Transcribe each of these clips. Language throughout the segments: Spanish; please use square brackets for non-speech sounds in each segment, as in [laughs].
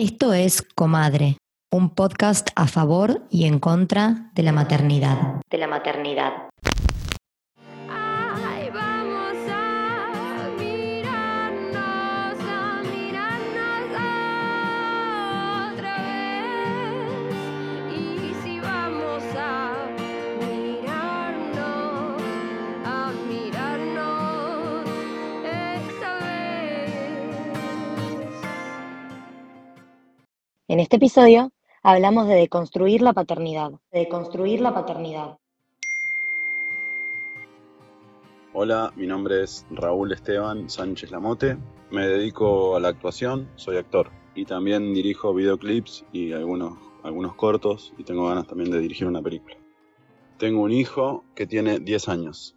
Esto es Comadre, un podcast a favor y en contra de la maternidad. De la maternidad. En este episodio hablamos de deconstruir la paternidad. De deconstruir la paternidad. Hola, mi nombre es Raúl Esteban Sánchez Lamote. Me dedico a la actuación, soy actor y también dirijo videoclips y algunos, algunos cortos y tengo ganas también de dirigir una película. Tengo un hijo que tiene 10 años.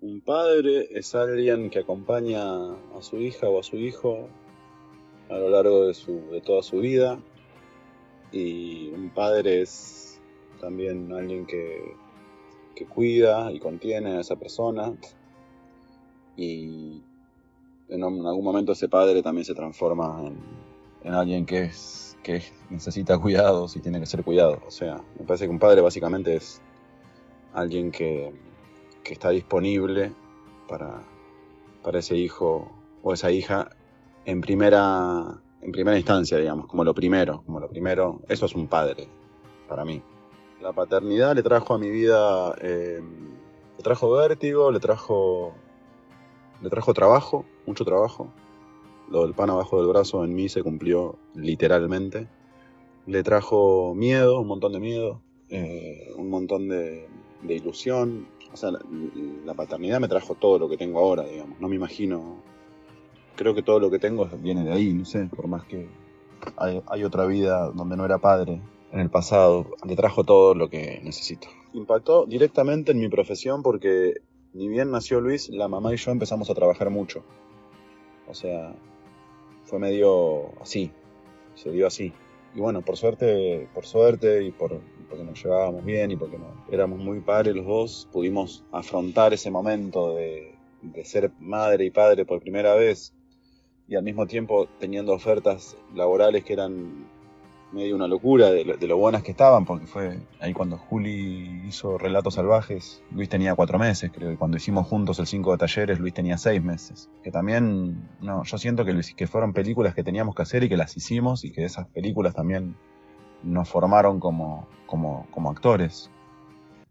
Un padre es alguien que acompaña a su hija o a su hijo a lo largo de, su, de toda su vida y un padre es también alguien que que cuida y contiene a esa persona y en, algún momento ese padre también se transforma en, en alguien que es que es- necesita cuidados y tiene que ser cuidado. O sea, me parece que un padre básicamente es alguien que, que está disponible para, para ese hijo o esa hija en primera, en primera instancia, digamos, como lo primero, como lo primero. Eso es un padre para mí. La paternidad le trajo a mi vida, eh, le trajo vértigo, le trajo, le trajo trabajo, mucho trabajo. Lo del pan abajo del brazo en mí se cumplió literalmente. Le trajo miedo, un montón de miedo, eh, un montón de, de ilusión. O sea, la, la paternidad me trajo todo lo que tengo ahora, digamos. No me imagino. Creo que todo lo que tengo viene de ahí, no sé, por más que hay, otra vida donde no era padre en el pasado, le trajo todo lo que necesito. Impactó directamente en mi profesión porque ni bien nació Luis, la mamá y yo empezamos a trabajar mucho. O sea, fue medio así, se dio así. Y bueno, por suerte, por suerte y por, porque nos llevábamos bien y porque éramos muy padres los dos, pudimos afrontar ese momento de ser madre y padre por primera vez y al mismo tiempo teniendo ofertas laborales que eran medio una locura de lo, de lo buenas que estaban, porque fue ahí cuando Juli hizo Relatos Salvajes, Luis tenía cuatro meses, creo, y cuando hicimos juntos el cinco de talleres, Luis tenía seis meses. Que también, no, yo siento que, que fueron películas que teníamos que hacer y que las hicimos, y que esas películas también nos formaron como, como, como actores.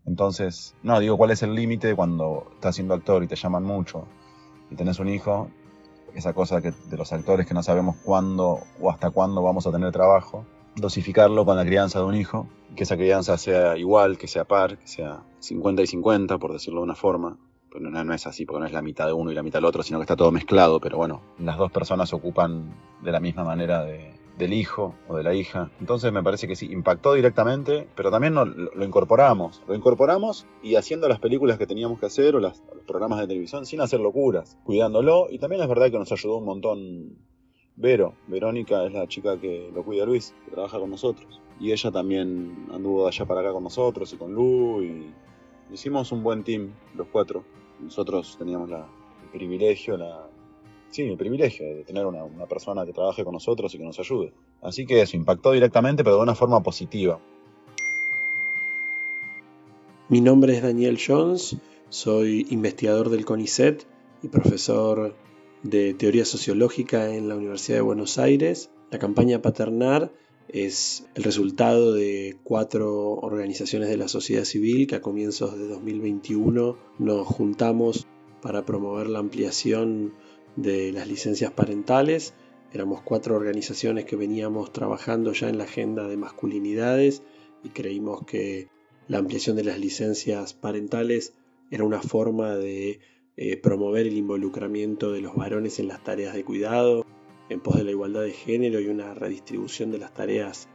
Entonces, no, digo, ¿cuál es el límite cuando estás siendo actor y te llaman mucho y tenés un hijo? Esa cosa que, de los actores que no sabemos cuándo o hasta cuándo vamos a tener trabajo dosificarlo con la crianza de un hijo, que esa crianza sea igual, que sea par, que sea 50 y 50, por decirlo de una forma. Pero no, no es así, porque no es la mitad de uno y la mitad del otro, sino que está todo mezclado. Pero bueno, las dos personas ocupan de la misma manera de- del hijo o de la hija. Entonces me parece que sí, impactó directamente, pero también lo, incorporamos. Lo incorporamos y haciendo las películas que teníamos que hacer o las- los programas de televisión sin hacer locuras, cuidándolo. Y también es verdad que nos ayudó un montón Vero, Verónica es la chica que lo cuida Luis, que trabaja con nosotros. Y ella también anduvo de allá para acá con nosotros y con Lu y hicimos un buen team, los cuatro. Nosotros teníamos la, el privilegio, la, sí, el privilegio de tener una persona que trabaje con nosotros y que nos ayude. Así que eso impactó directamente, pero de una forma positiva. Mi nombre es Daniel Jones, soy investigador del CONICET y profesor de teoría sociológica en la Universidad de Buenos Aires. La campaña Paternar es el resultado de cuatro organizaciones de la sociedad civil que a comienzos de 2021 nos juntamos para promover la ampliación de las licencias parentales. Éramos cuatro organizaciones que veníamos trabajando ya en la agenda de masculinidades y creímos que la ampliación de las licencias parentales era una forma de eh, promover el involucramiento de los varones en las tareas de cuidado, en pos de la igualdad de género y una redistribución de las tareas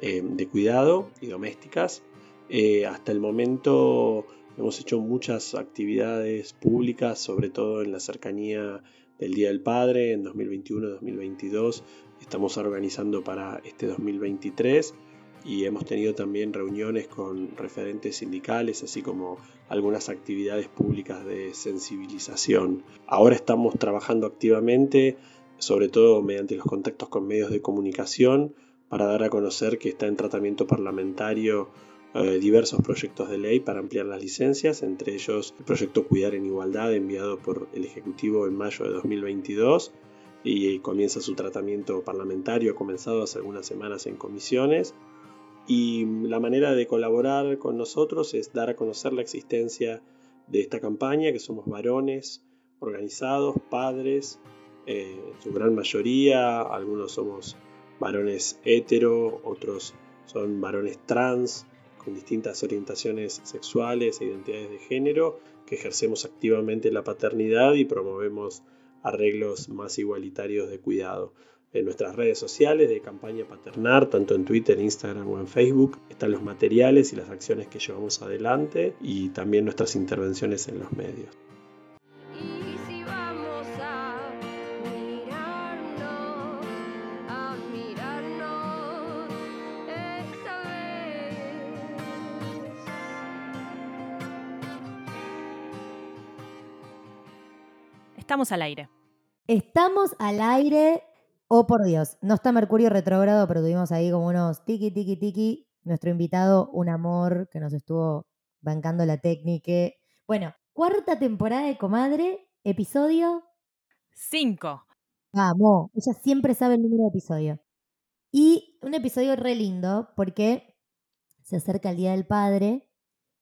eh, de cuidado y domésticas. Eh, hasta el momento hemos hecho muchas actividades públicas, sobre todo en la cercanía del Día del Padre, en 2021-2022. Estamos organizando para este 2023 y hemos tenido también reuniones con referentes sindicales, así como algunas actividades públicas de sensibilización. Ahora estamos trabajando activamente sobre todo mediante los contactos con medios de comunicación, para dar a conocer que está en tratamiento parlamentario eh, diversos proyectos de ley para ampliar las licencias, entre ellos el proyecto Cuidar en Igualdad enviado por el Ejecutivo en mayo de 2022 y comienza su tratamiento parlamentario, ha comenzado hace algunas semanas en comisiones. Y la manera de colaborar con nosotros es dar a conocer la existencia de esta campaña, que somos varones organizados, padres, eh, en su gran mayoría, algunos somos varones hetero, otros son varones trans, con distintas orientaciones sexuales e identidades de género, que ejercemos activamente la paternidad y promovemos arreglos más igualitarios de cuidado. En nuestras redes sociales de campaña paternar, tanto en Twitter, Instagram o en Facebook, están los materiales y las acciones que llevamos adelante y también nuestras intervenciones en los medios. Estamos al aire. Estamos al aire. Oh, por Dios. No está Mercurio retrógrado, pero tuvimos ahí como unos tiki, tiki, tiki. Nuestro invitado, un amor que nos estuvo bancando la técnica. Bueno, cuarta temporada de Comadre, episodio. Cinco. Vamos, ella siempre sabe el número de episodio. Y un episodio re lindo porque se acerca el Día del Padre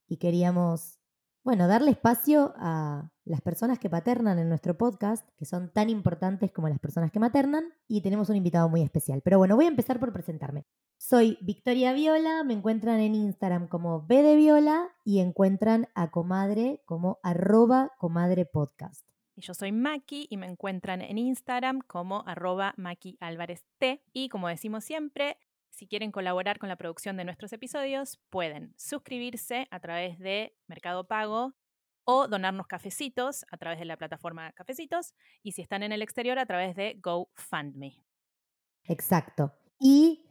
y queríamos, bueno, darle espacio a las personas que paternan en nuestro podcast, que son tan importantes como las personas que maternan, y tenemos un invitado muy especial. Pero bueno, voy a empezar por presentarme. Soy Victoria Viola, me encuentran en Instagram como B de Viola y encuentran a Comadre como arroba Comadre Podcast. Y yo soy Maki y me encuentran en Instagram como arroba Maki Álvarez T. Y como decimos siempre, si quieren colaborar con la producción de nuestros episodios, pueden suscribirse a través de Mercado Pago o donarnos cafecitos a través de la plataforma Cafecitos y si están en el exterior a través de GoFundMe. Exacto. Y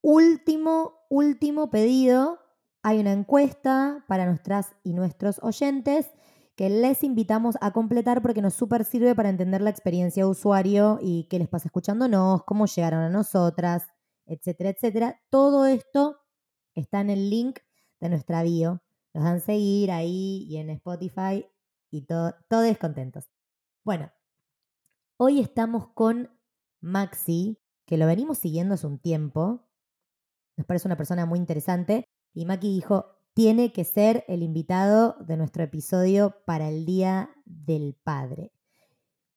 último, último pedido. Hay una encuesta para nuestras y nuestros oyentes que les invitamos a completar porque nos súper sirve para entender la experiencia de usuario y qué les pasa escuchándonos, cómo llegaron a nosotras, etcétera, etcétera. Todo esto está en el link de nuestra bio. Nos dan seguir ahí y en Spotify y todo, todos contentos. Bueno, hoy estamos con Maxi, que lo venimos siguiendo hace un tiempo. Nos parece una persona muy interesante. Y Maki dijo, tiene que ser el invitado de nuestro episodio para el Día del Padre.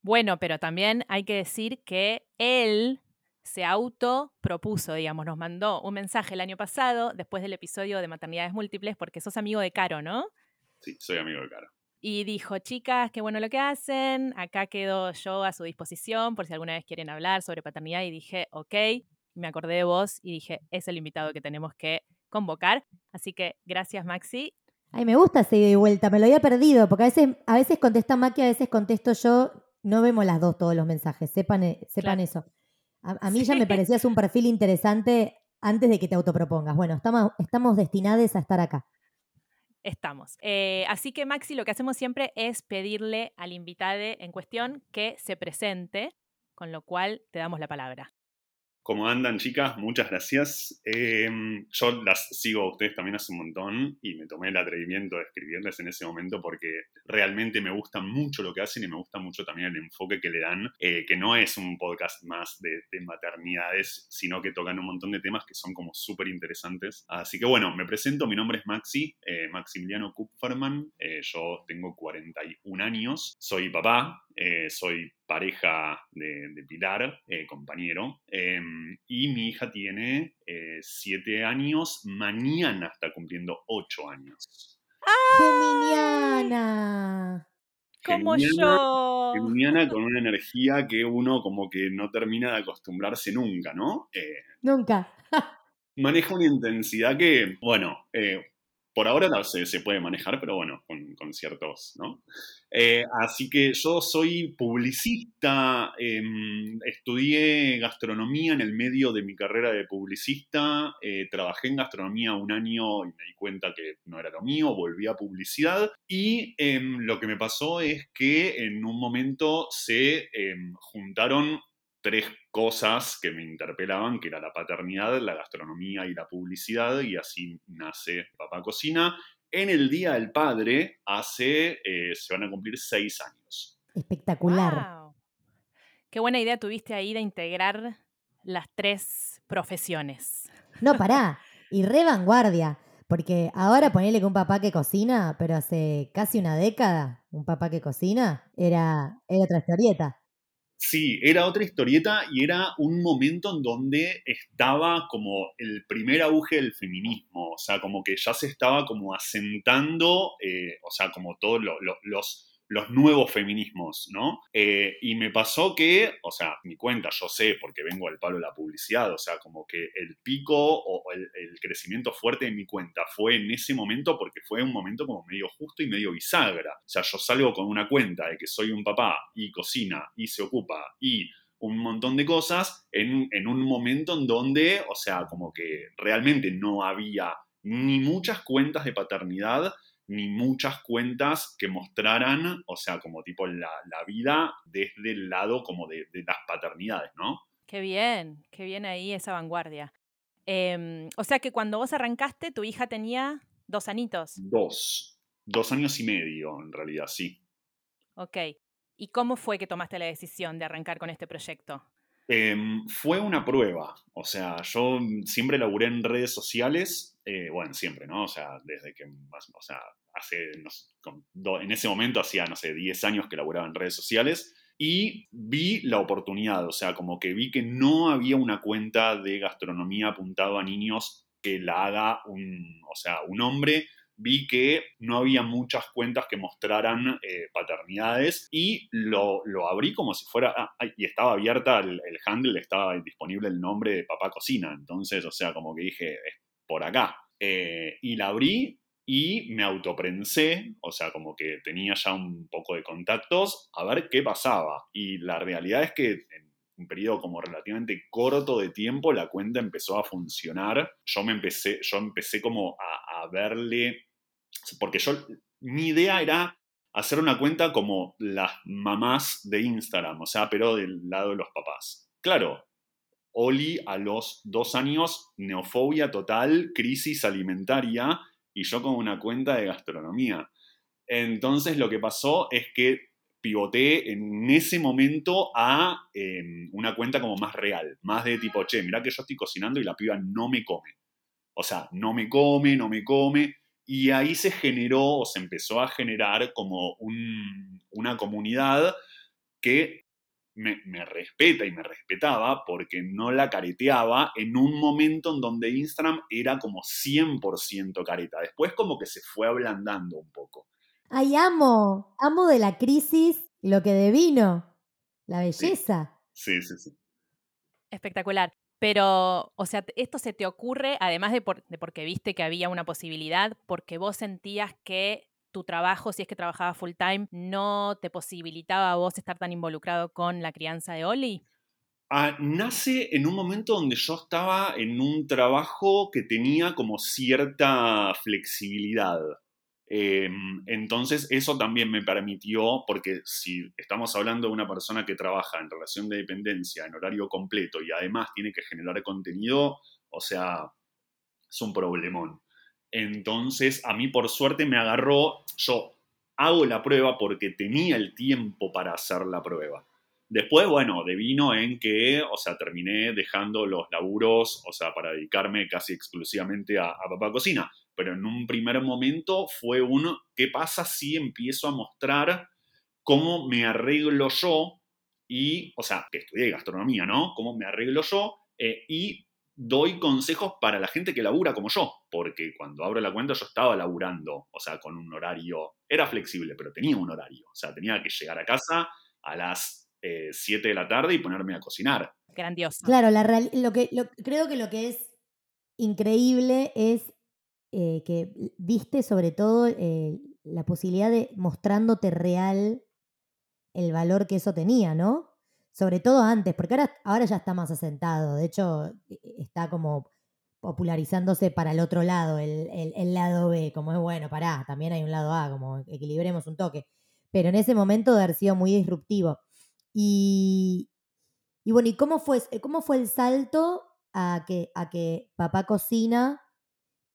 Bueno, pero también hay que decir que él se autopropuso, digamos, nos mandó un mensaje el año pasado, después del episodio de Maternidades Múltiples, porque sos amigo de Caro, ¿no? Sí, soy amigo de Caro. Y dijo, chicas, qué bueno lo que hacen, acá quedo yo a su disposición por si alguna vez quieren hablar sobre paternidad. Y dije, ok, me acordé de vos y dije, es el invitado que tenemos que convocar. Así que gracias, Maxi. Ay, me gusta ese y vuelta, me lo había perdido, porque a veces, a veces contesta Maki, a veces contesto yo. No vemos las dos todos los mensajes, sepan, eh, sepan Claro. eso. A, a [laughs] mí ya me parecías un perfil interesante antes de que te autopropongas. Bueno, estamos, estamos destinados a estar acá. Estamos. Eh, así que, Maxi, lo que hacemos siempre es pedirle al invitado en cuestión que se presente, con lo cual te damos la palabra. ¿Cómo andan, chicas? Muchas gracias. Eh, yo las sigo a ustedes también hace un montón y me tomé el atrevimiento de escribirles en ese momento porque realmente me gusta mucho lo que hacen y me gusta mucho también el enfoque que le dan, eh, que no es un podcast más de, de maternidades, sino que tocan un montón de temas que son como súper interesantes. Así que bueno, me presento, mi nombre es Maxi, eh, Maximiliano Kupferman, eh, yo tengo 41 años, soy papá, eh, soy pareja de, de Pilar, eh, compañero, eh, y mi hija tiene 7 años, mañana está cumpliendo 8 años. Geminiana. Como yo. Geminiana con una energía que uno como que no termina de acostumbrarse nunca, ¿no? Eh, Nunca. [laughs] maneja una intensidad que, bueno, eh, por ahora no se, se puede manejar, pero bueno, con, ciertos, ¿no? Eh, así que yo soy publicista, em, estudié gastronomía en el medio de mi carrera de publicista, eh, trabajé en gastronomía un año y me di cuenta que no era lo mío, volví a publicidad y em, lo que me pasó es que en un momento se em, juntaron tres cosas que me interpelaban, que era la paternidad, la gastronomía y la publicidad, y así nace Papá Cocina. En el Día del Padre, hace, eh, se van a cumplir seis años. Espectacular. Wow. Qué buena idea tuviste ahí de integrar las tres profesiones. No, pará. [laughs] Y re vanguardia. Porque ahora ponele que un papá que cocina, pero hace casi una década, un papá que cocina, era, era otra historieta. Sí, era otra historieta y era un momento en donde estaba como el primer auge del feminismo, o sea, como que ya se estaba como asentando, eh, o sea, como todos lo- lo- los, los nuevos feminismos, ¿no? Eh, y me pasó que, o sea, mi cuenta, yo sé, porque vengo al palo de la publicidad, o sea, como que el pico o el, el crecimiento fuerte de mi cuenta fue en ese momento porque fue un momento como medio justo y medio bisagra. O sea, yo salgo con una cuenta de que soy un papá y cocina y se ocupa y un montón de cosas en, en un momento en donde, o sea, como que realmente no había ni muchas cuentas de paternidad, ni muchas cuentas que mostraran, o sea, como tipo la, la vida desde el lado como de, de las paternidades, ¿no? Qué bien, qué bien ahí esa vanguardia. Em, o sea que cuando vos arrancaste, tu hija tenía dos anitos. Dos, dos años y medio, en realidad, sí. Ok. ¿Y cómo fue que tomaste la decisión de arrancar con este proyecto? Em, fue una prueba, o sea, yo siempre laburé en redes sociales, eh, bueno, siempre, ¿no? O sea, desde que, o sea, hace, en ese momento hacía, no sé, 10 años que laburaba en redes sociales y vi la oportunidad, o sea, como que vi que no había una cuenta de gastronomía apuntado a niños que la haga un, o sea, un hombre vi que no había muchas cuentas que mostraran eh, paternidades y lo, lo abrí como si fuera, ah, y estaba abierta el, el handle, estaba disponible el nombre de Papá Cocina, entonces, o sea, como que dije, es por acá. Eh, y la abrí y me autoprensé, o sea, como que tenía ya un poco de contactos, a ver qué pasaba. Y la realidad es que en un periodo como relativamente corto de tiempo la cuenta empezó a funcionar. Yo me empecé, yo empecé como a, a verle, porque yo, mi idea era hacer una cuenta como las mamás de Instagram, o sea, pero del lado de los papás. Claro, Oli a los dos años, neofobia total, crisis alimentaria, y yo con una cuenta de gastronomía. Entonces lo que pasó es que pivoté en ese momento a eh, una cuenta como más real, más de tipo, che, mirá que yo estoy cocinando y la piba no me come. O sea, no me come, no me come. Y ahí se generó o se empezó a generar como un- una comunidad que me, me respeta y me respetaba porque no la careteaba en un momento en donde Instagram era como 100% careta. Después como que se fue ablandando un poco. Ay, amo, amo de la crisis lo que devino, la belleza. Sí, sí, sí. Espectacular. Pero, o sea, esto se te ocurre, además de, por- de porque viste que había una posibilidad, porque vos sentías que tu trabajo, si es que trabajabas full time, no te posibilitaba a vos estar tan involucrado con la crianza de Oli. Ah, nace en un momento donde yo estaba en un trabajo que tenía como cierta flexibilidad. Eh, entonces eso también me permitió, porque si estamos hablando de una persona que trabaja en relación de dependencia en horario completo y además tiene que generar contenido, o sea, es un problemón. Entonces a mí por suerte me agarró, yo hago la prueba porque tenía el tiempo para hacer la prueba. Después, bueno, devino en que, o sea, terminé dejando los laburos, o sea, para dedicarme casi exclusivamente a, a Papá Cocina. Pero en un primer momento fue un, ¿qué pasa si empiezo a mostrar cómo me arreglo yo? Y, o sea, que estudié gastronomía, ¿no? Cómo me arreglo yo eh, y doy consejos para la gente que labura como yo. Porque cuando abro la cuenta yo estaba laburando, o sea, con un horario, era flexible, pero tenía un horario. O sea, tenía que llegar a casa a las 7 de la tarde y ponerme a cocinar. Grandioso. Claro, la real- lo que, lo- creo que lo que es increíble es eh, que viste sobre todo eh, la posibilidad de mostrándote real el valor que eso tenía, ¿no? Sobre todo antes, porque ahora, ahora ya está más asentado. De hecho, e- e- está como popularizándose para el otro lado, el, el- lado B, como es bueno, pará, también hay un lado A, como equilibremos un toque. Pero en ese momento de haber sido muy disruptivo. Y, Y bueno, ¿y cómo fue, cómo fue el salto a que, a que papá cocina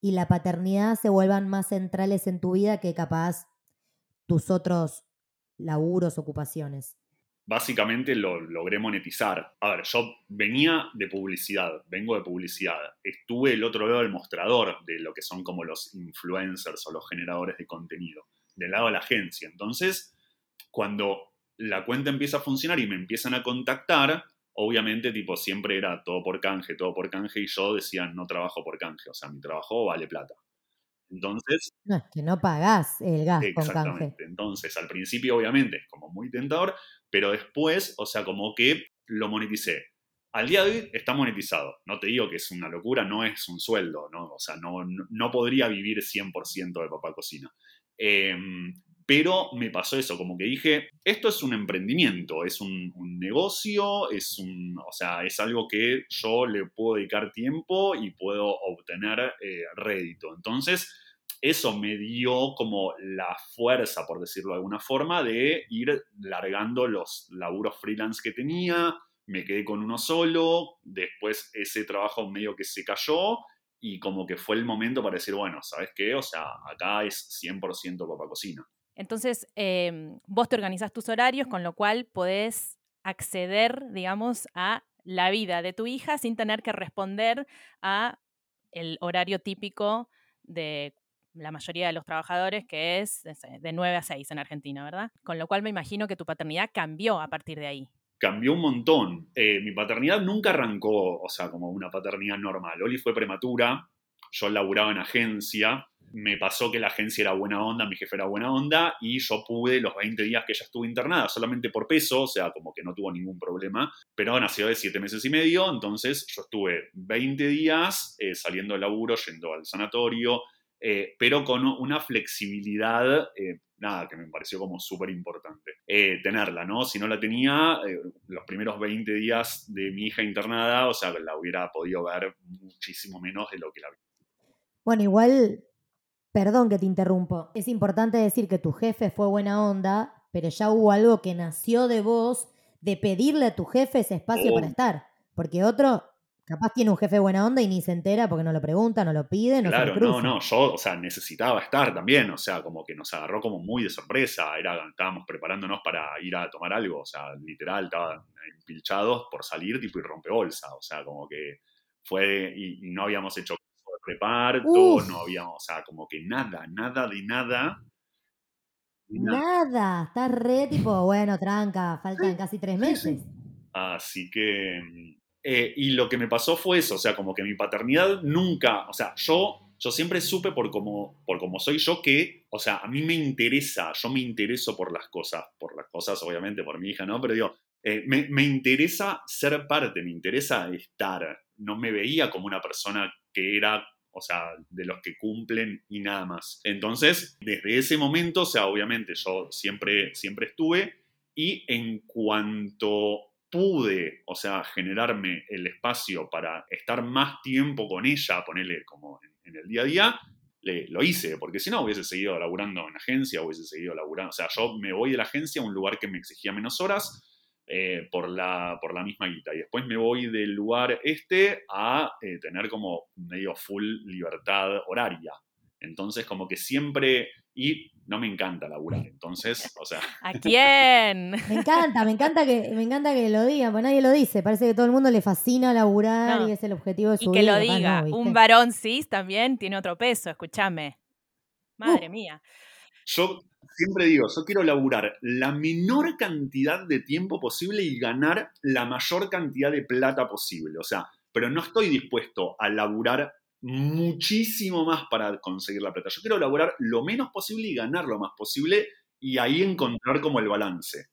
y la paternidad se vuelvan más centrales en tu vida que capaz tus otros laburos, ocupaciones? Básicamente lo logré monetizar. A ver, yo venía de publicidad, vengo de publicidad. Estuve el otro lado del mostrador de lo que son como los influencers o los generadores de contenido, del lado de la agencia. Entonces, cuando la cuenta empieza a funcionar y me empiezan a contactar, obviamente, tipo, siempre era todo por canje, todo por canje, y yo decía, no trabajo por canje, o sea, mi trabajo vale plata. Entonces... No, es que no pagás el gas con canje. Exactamente. Entonces, al principio, obviamente, es como muy tentador, pero después, o sea, como que lo moneticé. Al día de hoy está monetizado. No te digo que es una locura, no es un sueldo, ¿no? O sea, no, no, podría vivir 100% de papá cocina. Eh, pero me pasó eso, como que dije, esto es un emprendimiento, es un, negocio, es, un, o sea, es algo que yo le puedo dedicar tiempo y puedo obtener eh, rédito. Entonces, eso me dio como la fuerza, por decirlo de alguna forma, de ir largando los laburos freelance que tenía, me quedé con uno solo, después ese trabajo medio que se cayó y como que fue el momento para decir, bueno, ¿sabes qué? O sea, acá es 100% papá cocina. Entonces, em, vos te organizás tus horarios, con lo cual podés acceder, digamos, a la vida de tu hija sin tener que responder a el horario típico de la mayoría de los trabajadores, que es de 9 a 6 en Argentina, ¿verdad? Con lo cual me imagino que tu paternidad cambió a partir de ahí. Cambió un montón. Eh, mi paternidad nunca arrancó, o sea, como una paternidad normal. Oli fue prematura, yo laburaba en agencia, me pasó que la agencia era buena onda, mi jefe era buena onda y yo pude los 20 días que ella estuvo internada solamente por peso, o sea, como que no tuvo ningún problema, pero nació de 7 meses y medio, entonces yo estuve 20 días eh, saliendo del laburo, yendo al sanatorio, eh, pero con una flexibilidad, eh, nada, que me pareció como súper importante tenerla, ¿no? Si no la tenía, los primeros 20 días de mi hija internada, o sea, la hubiera podido ver muchísimo menos de lo que la vi. Bueno, igual Perdón que te interrumpo. Es importante decir que tu jefe fue buena onda, pero ya hubo algo que nació de vos de pedirle a tu jefe ese espacio para estar. Porque otro capaz tiene un jefe buena onda y ni se entera porque no lo pregunta, no lo pide, no claro, se no, no, yo, o sea, necesitaba estar también, o sea, como que nos agarró como muy de sorpresa, Era, estábamos preparándonos para ir a tomar algo, o sea, literal, estaban empilchados por salir tipo y rompe bolsa, o sea, como que fue, y no habíamos hecho reparto, no había, o sea, como que nada, nada de nada. Nada, está re tipo, bueno, tranca, faltan casi tres meses. Así que, eh, y lo que me pasó fue eso, o sea, como que mi paternidad nunca, o sea, yo, yo siempre supe por como, por como soy yo que, o sea, a mí me interesa, yo me intereso por las cosas, por las cosas, obviamente, por mi hija, ¿no? Pero digo, eh, me, me interesa ser parte, me interesa estar, no me veía como una persona que era o sea, de los que cumplen y nada más. Entonces, desde ese momento, o sea, obviamente yo siempre, siempre estuve y en cuanto pude, o sea, generarme el espacio para estar más tiempo con ella, ponerle como en, el día a día, le, lo hice, porque si no hubiese seguido laburando en agencia, hubiese seguido laburando, o sea, yo me voy de la agencia a un lugar que me exigía menos horas, eh, por, la, por la misma guita. Y después me voy del lugar este a eh, tener como medio full libertad horaria. Entonces, como que siempre. Y no me encanta laburar. Entonces, o sea. [laughs] ¿A quién? [laughs] me encanta, me encanta que, me encanta que lo digan, porque nadie lo dice. Parece que todo el mundo le fascina laburar y es el objetivo de su vida. Y que lo diga. un varón cis también tiene otro peso, escúchame. Madre mía. Yo siempre digo, yo quiero laburar la menor cantidad de tiempo posible y ganar la mayor cantidad de plata posible. O sea, pero no estoy dispuesto a laburar muchísimo más para conseguir la plata. Yo quiero laburar lo menos posible y ganar lo más posible y ahí encontrar como el balance.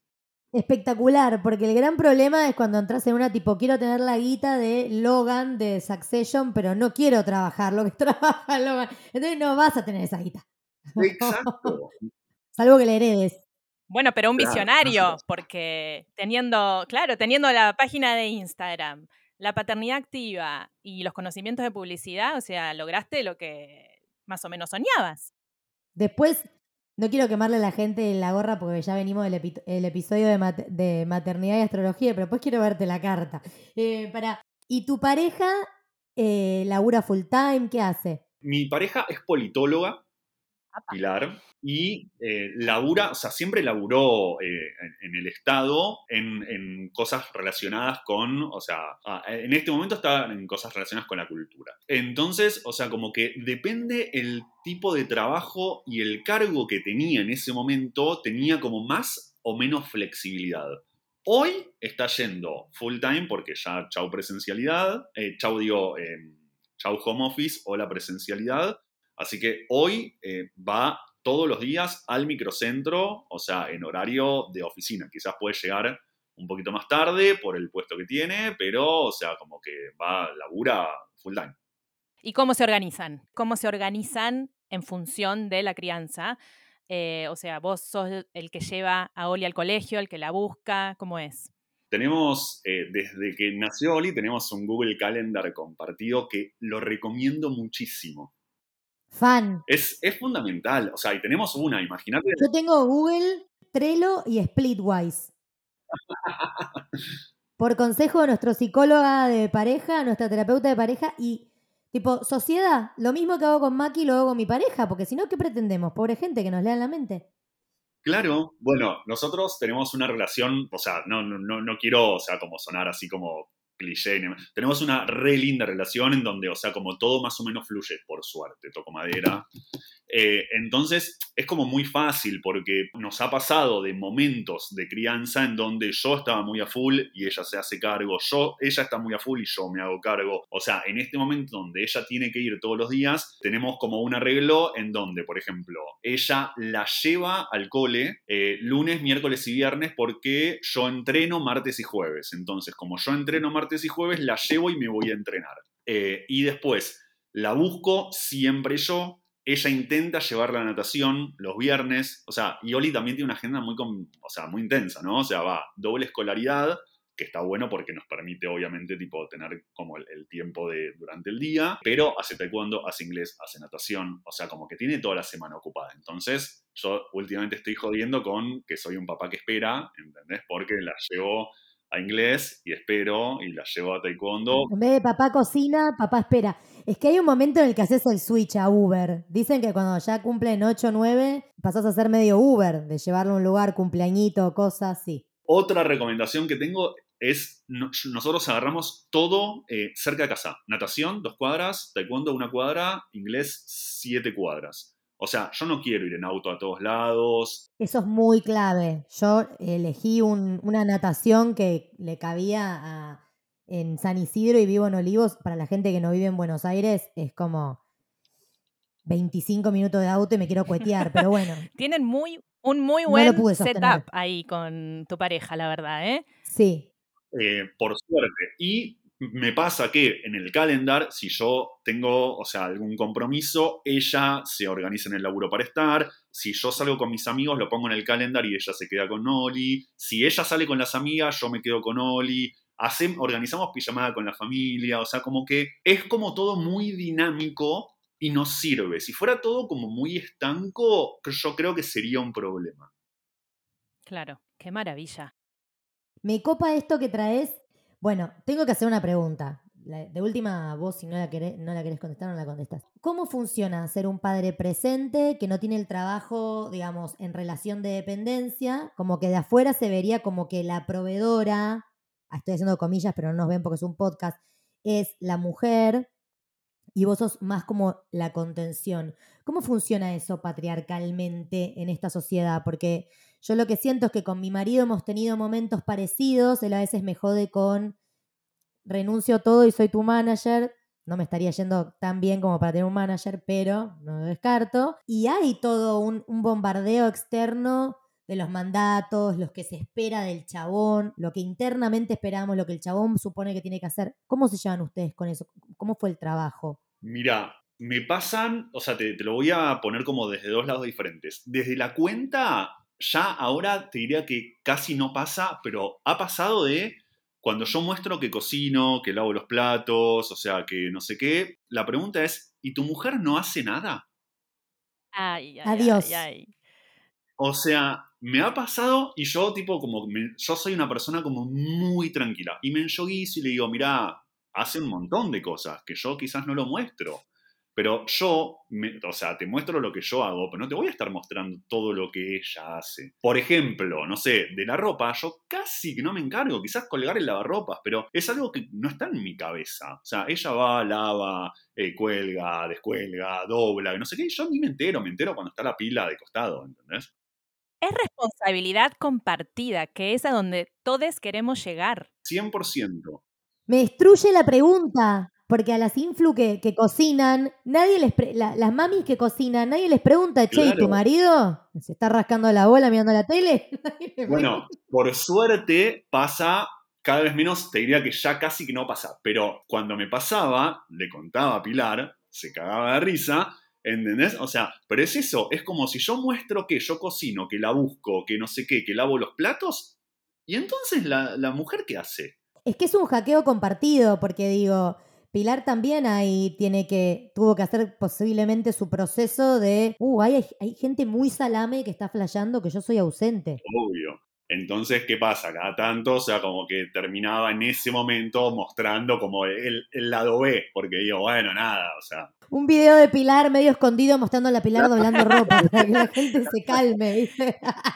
Espectacular, porque el gran problema es cuando entras en una tipo, quiero tener la guita de Logan de Succession, pero no quiero trabajar lo que [laughs] trabaja Logan. Entonces no vas a tener esa guita. Exacto. Salvo que le heredes. Bueno, pero un visionario, porque teniendo, claro, teniendo la página de Instagram, la paternidad activa y los conocimientos de publicidad, o sea, lograste lo que más o menos soñabas. Después, No quiero quemarle a la gente la gorra porque ya venimos del epi- el episodio de, mat- de maternidad y astrología, pero después quiero verte la carta. Eh, para, ¿Y tu pareja eh, labura full time? ¿Qué hace? Mi pareja es politóloga, Pilar, y eh, labura, o sea, siempre laburó eh, en, el Estado en, cosas relacionadas con, o sea, ah, en este momento está en cosas relacionadas con la cultura. Entonces, o sea, como que depende el tipo de trabajo y el cargo que tenía en ese momento, tenía como más o menos flexibilidad. Hoy está yendo full time porque ya chau presencialidad, eh, chau digo, eh, chau home office o la presencialidad. Así que hoy va todos los días al microcentro, o sea, en horario de oficina. Quizás puede llegar un poquito más tarde por el puesto que tiene, pero, o sea, como que va, labura full time. ¿Y cómo se organizan? ¿Cómo se organizan en función de la crianza? Eh, o sea, vos sos el que lleva a Oli al colegio, el que la busca, ¿cómo es? Tenemos, eh, desde que nació Oli, tenemos un Google Calendar compartido que lo recomiendo muchísimo. Fan. Es, es fundamental, o sea, y tenemos una, imagínate. Yo tengo Google, Trello y Splitwise. [laughs] Por consejo de nuestro psicóloga de pareja, nuestra terapeuta de pareja y tipo, sociedad, lo mismo que hago con Maki lo hago con mi pareja, porque si no, ¿qué pretendemos? Pobre gente que nos lea la mente. Claro, bueno, nosotros tenemos una relación, o sea, no, no, no, no quiero, o sea, como sonar así como tenemos una re linda relación en donde, o sea, como todo más o menos fluye, por suerte, toco madera. Eh, entonces, es como muy fácil porque nos ha pasado de momentos de crianza en donde yo estaba muy a full y ella se hace cargo, yo, ella está muy a full y yo me hago cargo. O sea, en este momento donde ella tiene que ir todos los días, tenemos como un arreglo en donde, por ejemplo, ella la lleva al cole eh, lunes, miércoles y viernes porque yo entreno martes y jueves. Entonces, como yo entreno martes y jueves, la llevo y me voy a entrenar. Eh, y después la busco siempre yo. Ella intenta llevar la natación los viernes. O sea, y Oli también tiene una agenda muy, o sea, muy intensa, ¿no? O sea, va doble escolaridad, que está bueno porque nos permite, obviamente, tipo, tener como el, el tiempo de, durante el día, pero hace taekwondo, hace inglés, hace natación, o sea, como que tiene toda la semana ocupada. Entonces, yo últimamente estoy jodiendo con que soy un papá que espera, ¿entendés? Porque la llevo a inglés y espero y la llevo a taekwondo. En vez de papá cocina, papá espera. Es que hay un momento en el que haces el switch a Uber. Dicen que cuando ya cumplen 8 o 9, pasás a ser medio Uber, de llevarlo a un lugar, cumpleañito, cosas así. Otra recomendación que tengo es, no- nosotros agarramos todo eh, cerca de casa. Natación, dos cuadras, taekwondo, una cuadra, inglés, siete cuadras. O sea, yo no quiero ir en auto a todos lados. Eso es muy clave. Yo elegí un- una natación que le cabía a- en San Isidro y vivo en Olivos. Para la gente que no vive en Buenos Aires, es como 25 minutos de auto y me quiero cuetear, pero bueno, [laughs] Tienen muy, un muy buen setup ahí con tu pareja, la verdad, ¿eh? sí. eh, por suerte. Y me pasa que en el calendar, si yo tengo, o sea, algún compromiso, ella se organiza en el laburo para estar. Si yo salgo con mis amigos, lo pongo en el calendar y ella se queda con Oli. Si ella sale con las amigas, yo me quedo con Oli. Hacem- organizamos pijamada con la familia, o sea, como que es como todo muy dinámico y nos sirve. Si fuera todo como muy estanco, yo creo que sería un problema. Claro, qué maravilla. Me copa esto que traes. Bueno, tengo que hacer una pregunta. De última, vos si no la, querés, no la querés contestar, no la contestás. ¿Cómo funciona ser un padre presente que no tiene el trabajo, digamos, en relación de dependencia? Como que de afuera se vería como que la proveedora, estoy haciendo comillas, pero no nos ven porque es un podcast, es la mujer y vos sos más como la contención. ¿Cómo funciona eso patriarcalmente en esta sociedad? Porque yo lo que siento es que con mi marido hemos tenido momentos parecidos, él a veces me jode con renuncio todo y soy tu manager. No me estaría yendo tan bien como para tener un manager, pero no lo descarto. Y hay todo un, bombardeo externo de los mandatos, los que se espera del chabón, lo que internamente esperamos, lo que el chabón supone que tiene que hacer. ¿Cómo se llevan ustedes con eso? ¿Cómo fue el trabajo? Mira, me pasan, o sea, te lo voy a poner como desde dos lados diferentes. Desde la cuenta, ya ahora te diría que casi no pasa, pero ha pasado de cuando yo muestro que cocino, que lavo los platos, o sea, que no sé qué, la pregunta es, ¿y tu mujer no hace nada? Ay, ay, Adiós. ay, ay. O sea, me ha pasado y yo tipo como, me- yo soy una persona como muy tranquila. Y me enyoguizo y le digo, mira, hace un montón de cosas que yo quizás no lo muestro. Pero yo, me- o sea, te muestro lo que yo hago, pero no te voy a estar mostrando todo lo que ella hace. Por ejemplo, no sé, de la ropa, yo casi que no me encargo, quizás colgar el lavarropas, pero es algo que no está en mi cabeza. O sea, ella va, lava, eh, cuelga, descuelga, dobla, y no sé qué, y yo ni me entero, me entero cuando está la pila de costado, ¿entendés? Es responsabilidad compartida, que es a donde todos queremos llegar. 100%. Me destruye la pregunta, porque a las influ que, que cocinan, nadie les pre- la- las mamis que cocinan, nadie les pregunta, che, ¿y tu marido se está rascando la bola mirando la tele? [laughs] Bueno, por suerte pasa cada vez menos, te diría que ya casi que no pasa, pero cuando me pasaba, le contaba a Pilar, se cagaba de risa, ¿entendés? O sea, pero es eso, es como si yo muestro que yo cocino, que la busco, que no sé qué, que lavo los platos, y entonces la, la mujer qué hace? Es que es un hackeo compartido, porque digo, Pilar también ahí tiene que, tuvo que hacer posiblemente su proceso de, uh, hay, hay gente muy salame que está flasheando que yo soy ausente. Obvio. Entonces, ¿qué pasa? Cada tanto, o sea, como que terminaba en ese momento mostrando como el, el lado B, porque digo, bueno, nada, o sea, Un video de Pilar medio escondido mostrando a la Pilar doblando [laughs] ropa, para que la gente se calme.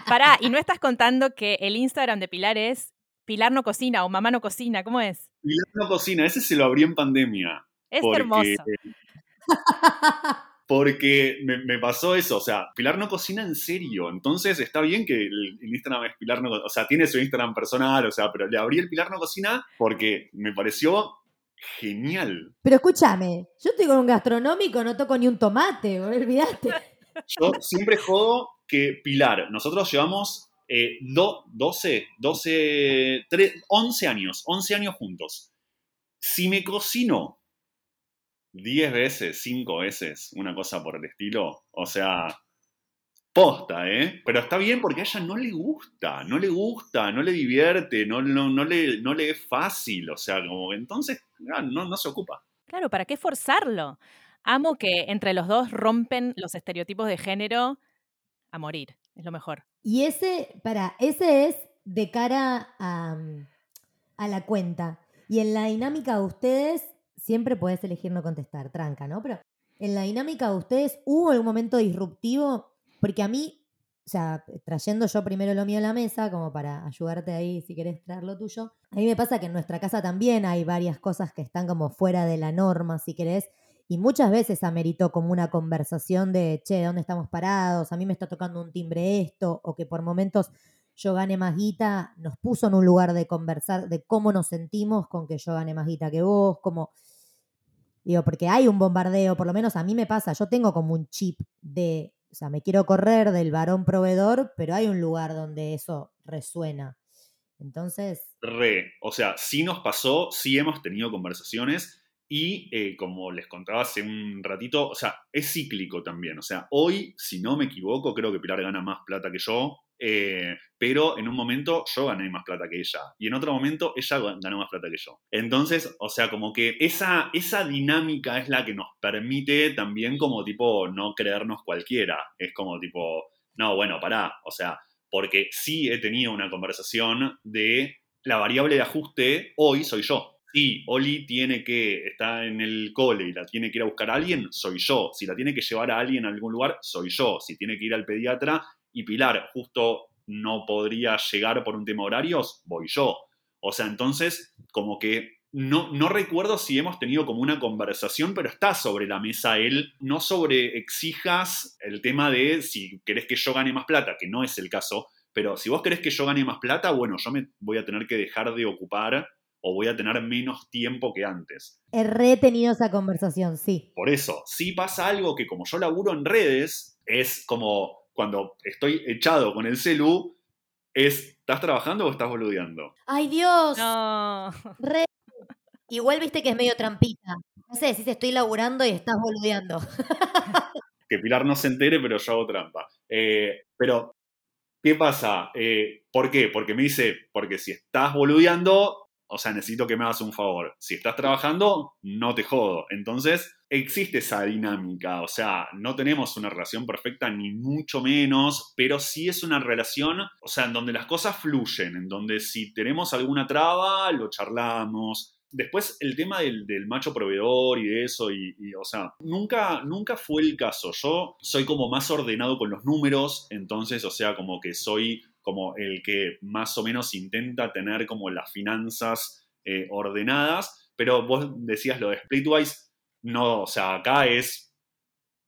Pará, y no estás contando que el Instagram de Pilar es Pilar no cocina o mamá no cocina, ¿cómo es? Pilar no cocina, ese se lo abrí en pandemia. Es porque, hermoso. [laughs] Porque me, me pasó eso, o sea, Pilar no cocina en serio, entonces está bien que el, el Instagram es Pilar no o sea, tiene su Instagram personal, o sea, pero le abrí el Pilar no cocina porque me pareció genial. Pero escúchame, yo estoy con un gastronómico, no toco ni un tomate, olvidaste. Yo siempre jodo que Pilar, nosotros llevamos eh, do- 12, 12, tre- 11 años, 11 años juntos. Si me cocino 10 veces, 5 veces, una cosa por el estilo, o sea, posta, ¿eh? Pero está bien porque a ella no le gusta, no le gusta, no le divierte, no, no, no, le, no le es fácil, o sea, como entonces ah, no, no se ocupa. Claro, ¿para qué forzarlo? Amo que entre los dos rompen los estereotipos de género a morir. Es lo mejor. Y ese, para, ese es de cara a, a la cuenta. Y en la dinámica de ustedes, siempre podés elegir no contestar, tranca, ¿no? Pero en la dinámica de ustedes, ¿hubo algún momento disruptivo? Porque a mí, o sea, trayendo yo primero lo mío a la mesa, como para ayudarte ahí si querés traer lo tuyo, a mí me pasa que en nuestra casa también hay varias cosas que están como fuera de la norma, si querés, y muchas veces ameritó como una conversación de, che, ¿dónde estamos parados? A mí me está tocando un timbre esto, o que por momentos yo gane más guita, nos puso en un lugar de conversar de cómo nos sentimos con que yo gane más guita que vos, como, digo, porque hay un bombardeo, por lo menos a mí me pasa, yo tengo como un chip de, o sea, me quiero correr del varón proveedor, pero hay un lugar donde eso resuena. Entonces, Re, o sea, sí nos pasó, sí hemos tenido conversaciones y eh, como les contaba hace un ratito, o sea, es cíclico también. O sea, hoy, si no me equivoco, creo que Pilar gana más plata que yo, eh, pero en un momento yo gané más plata que ella y en otro momento ella ganó más plata que yo. Entonces, o sea, como que esa, esa dinámica es la que nos permite también como tipo no creernos cualquiera. Es como tipo, no, bueno, pará, o sea, porque sí he tenido una conversación de la variable de ajuste hoy soy yo. Si Oli tiene que estar en el cole y la tiene que ir a buscar a alguien, soy yo. Si la tiene que llevar a alguien a algún lugar, soy yo. Si tiene que ir al pediatra y Pilar justo no podría llegar por un tema horarios, voy yo. O sea, entonces, como que no, no recuerdo si hemos tenido como una conversación, pero está sobre la mesa él, no sobre exijas el tema de si querés que yo gane más plata, que no es el caso, pero si vos querés que yo gane más plata, bueno, yo me voy a tener que dejar de ocupar o voy a tener menos tiempo que antes. he retenido esa conversación, sí. Por eso, si pasa algo que como yo laburo en redes, es como cuando estoy echado con el celu, es, ¿estás trabajando o estás boludeando? ¡Ay, Dios! No. Re- Igual viste que es medio trampita. No sé, si estoy laburando y estás boludeando. [laughs] que Pilar no se entere, pero yo hago trampa. Eh, pero, ¿qué pasa? Eh, ¿Por qué? Porque me dice, porque si estás boludeando, o sea, necesito que me hagas un favor. Si estás trabajando, no te jodo. Entonces, existe esa dinámica, o sea, no tenemos una relación perfecta ni mucho menos, pero sí es una relación, o sea, en donde las cosas fluyen, en donde si tenemos alguna traba, lo charlamos. Después el tema del, del macho proveedor y de eso, y, o sea, nunca, nunca fue el caso. Yo soy como más ordenado con los números, entonces, o sea, como que soy como el que más o menos intenta tener como las finanzas eh, ordenadas, pero vos decías lo de Splitwise, no, o sea, acá es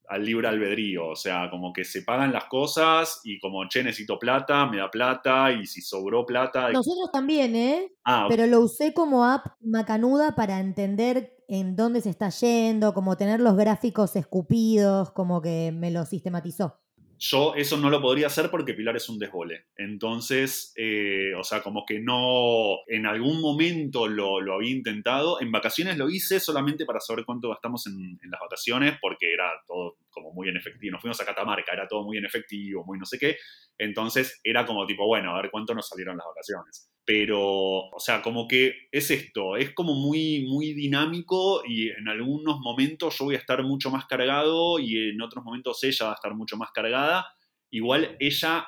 al libre albedrío, o sea, como que se pagan las cosas y como, che, necesito plata, me da plata y si sobró plata... Nosotros también, ¿eh? Ah, Pero lo usé como app macanuda para entender en dónde se está yendo, como tener los gráficos escupidos, como que me lo sistematizó. Yo eso no lo podría hacer porque Pilar es un desbole. Entonces, eh, o sea, como que no, en algún momento lo, lo, había intentado. En vacaciones lo hice solamente para saber cuánto gastamos en, en, las vacaciones porque era todo como muy en efectivo. Nos fuimos a Catamarca, era todo muy en efectivo, muy no sé qué. Entonces era como tipo, bueno, a ver cuánto nos salieron las vacaciones. Pero, o sea, como que es esto, es como muy, muy dinámico y en algunos momentos yo voy a estar mucho más cargado y en otros momentos ella va a estar mucho más cargada. Igual ella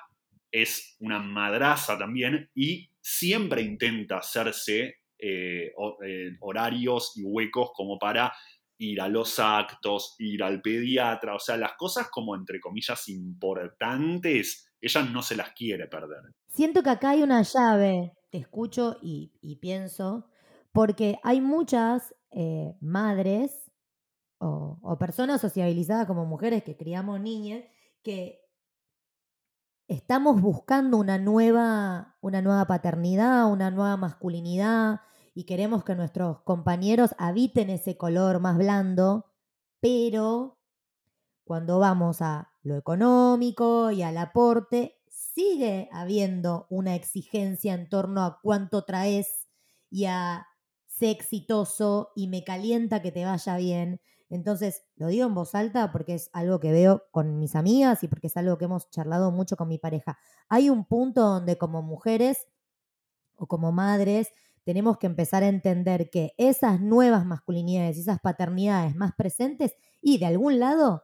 es una madraza también y siempre intenta hacerse eh, horarios y huecos como para ir a los actos, ir al pediatra, o sea, las cosas como entre comillas importantes, ella no se las quiere perder. Siento que acá hay una llave, te escucho y, pienso, porque hay muchas eh, madres o, o, personas sociabilizadas como mujeres que criamos niñas que estamos buscando una nueva, una nueva paternidad, una nueva masculinidad, y queremos que nuestros compañeros habiten ese color más blando, pero cuando vamos a lo económico y al aporte, sigue habiendo una exigencia en torno a cuánto traes y a ser exitoso y me calienta que te vaya bien. Entonces, lo digo en voz alta porque es algo que veo con mis amigas y porque es algo que hemos charlado mucho con mi pareja. Hay un punto donde como mujeres o como madres tenemos que empezar a entender que esas nuevas masculinidades, esas paternidades más presentes y de algún lado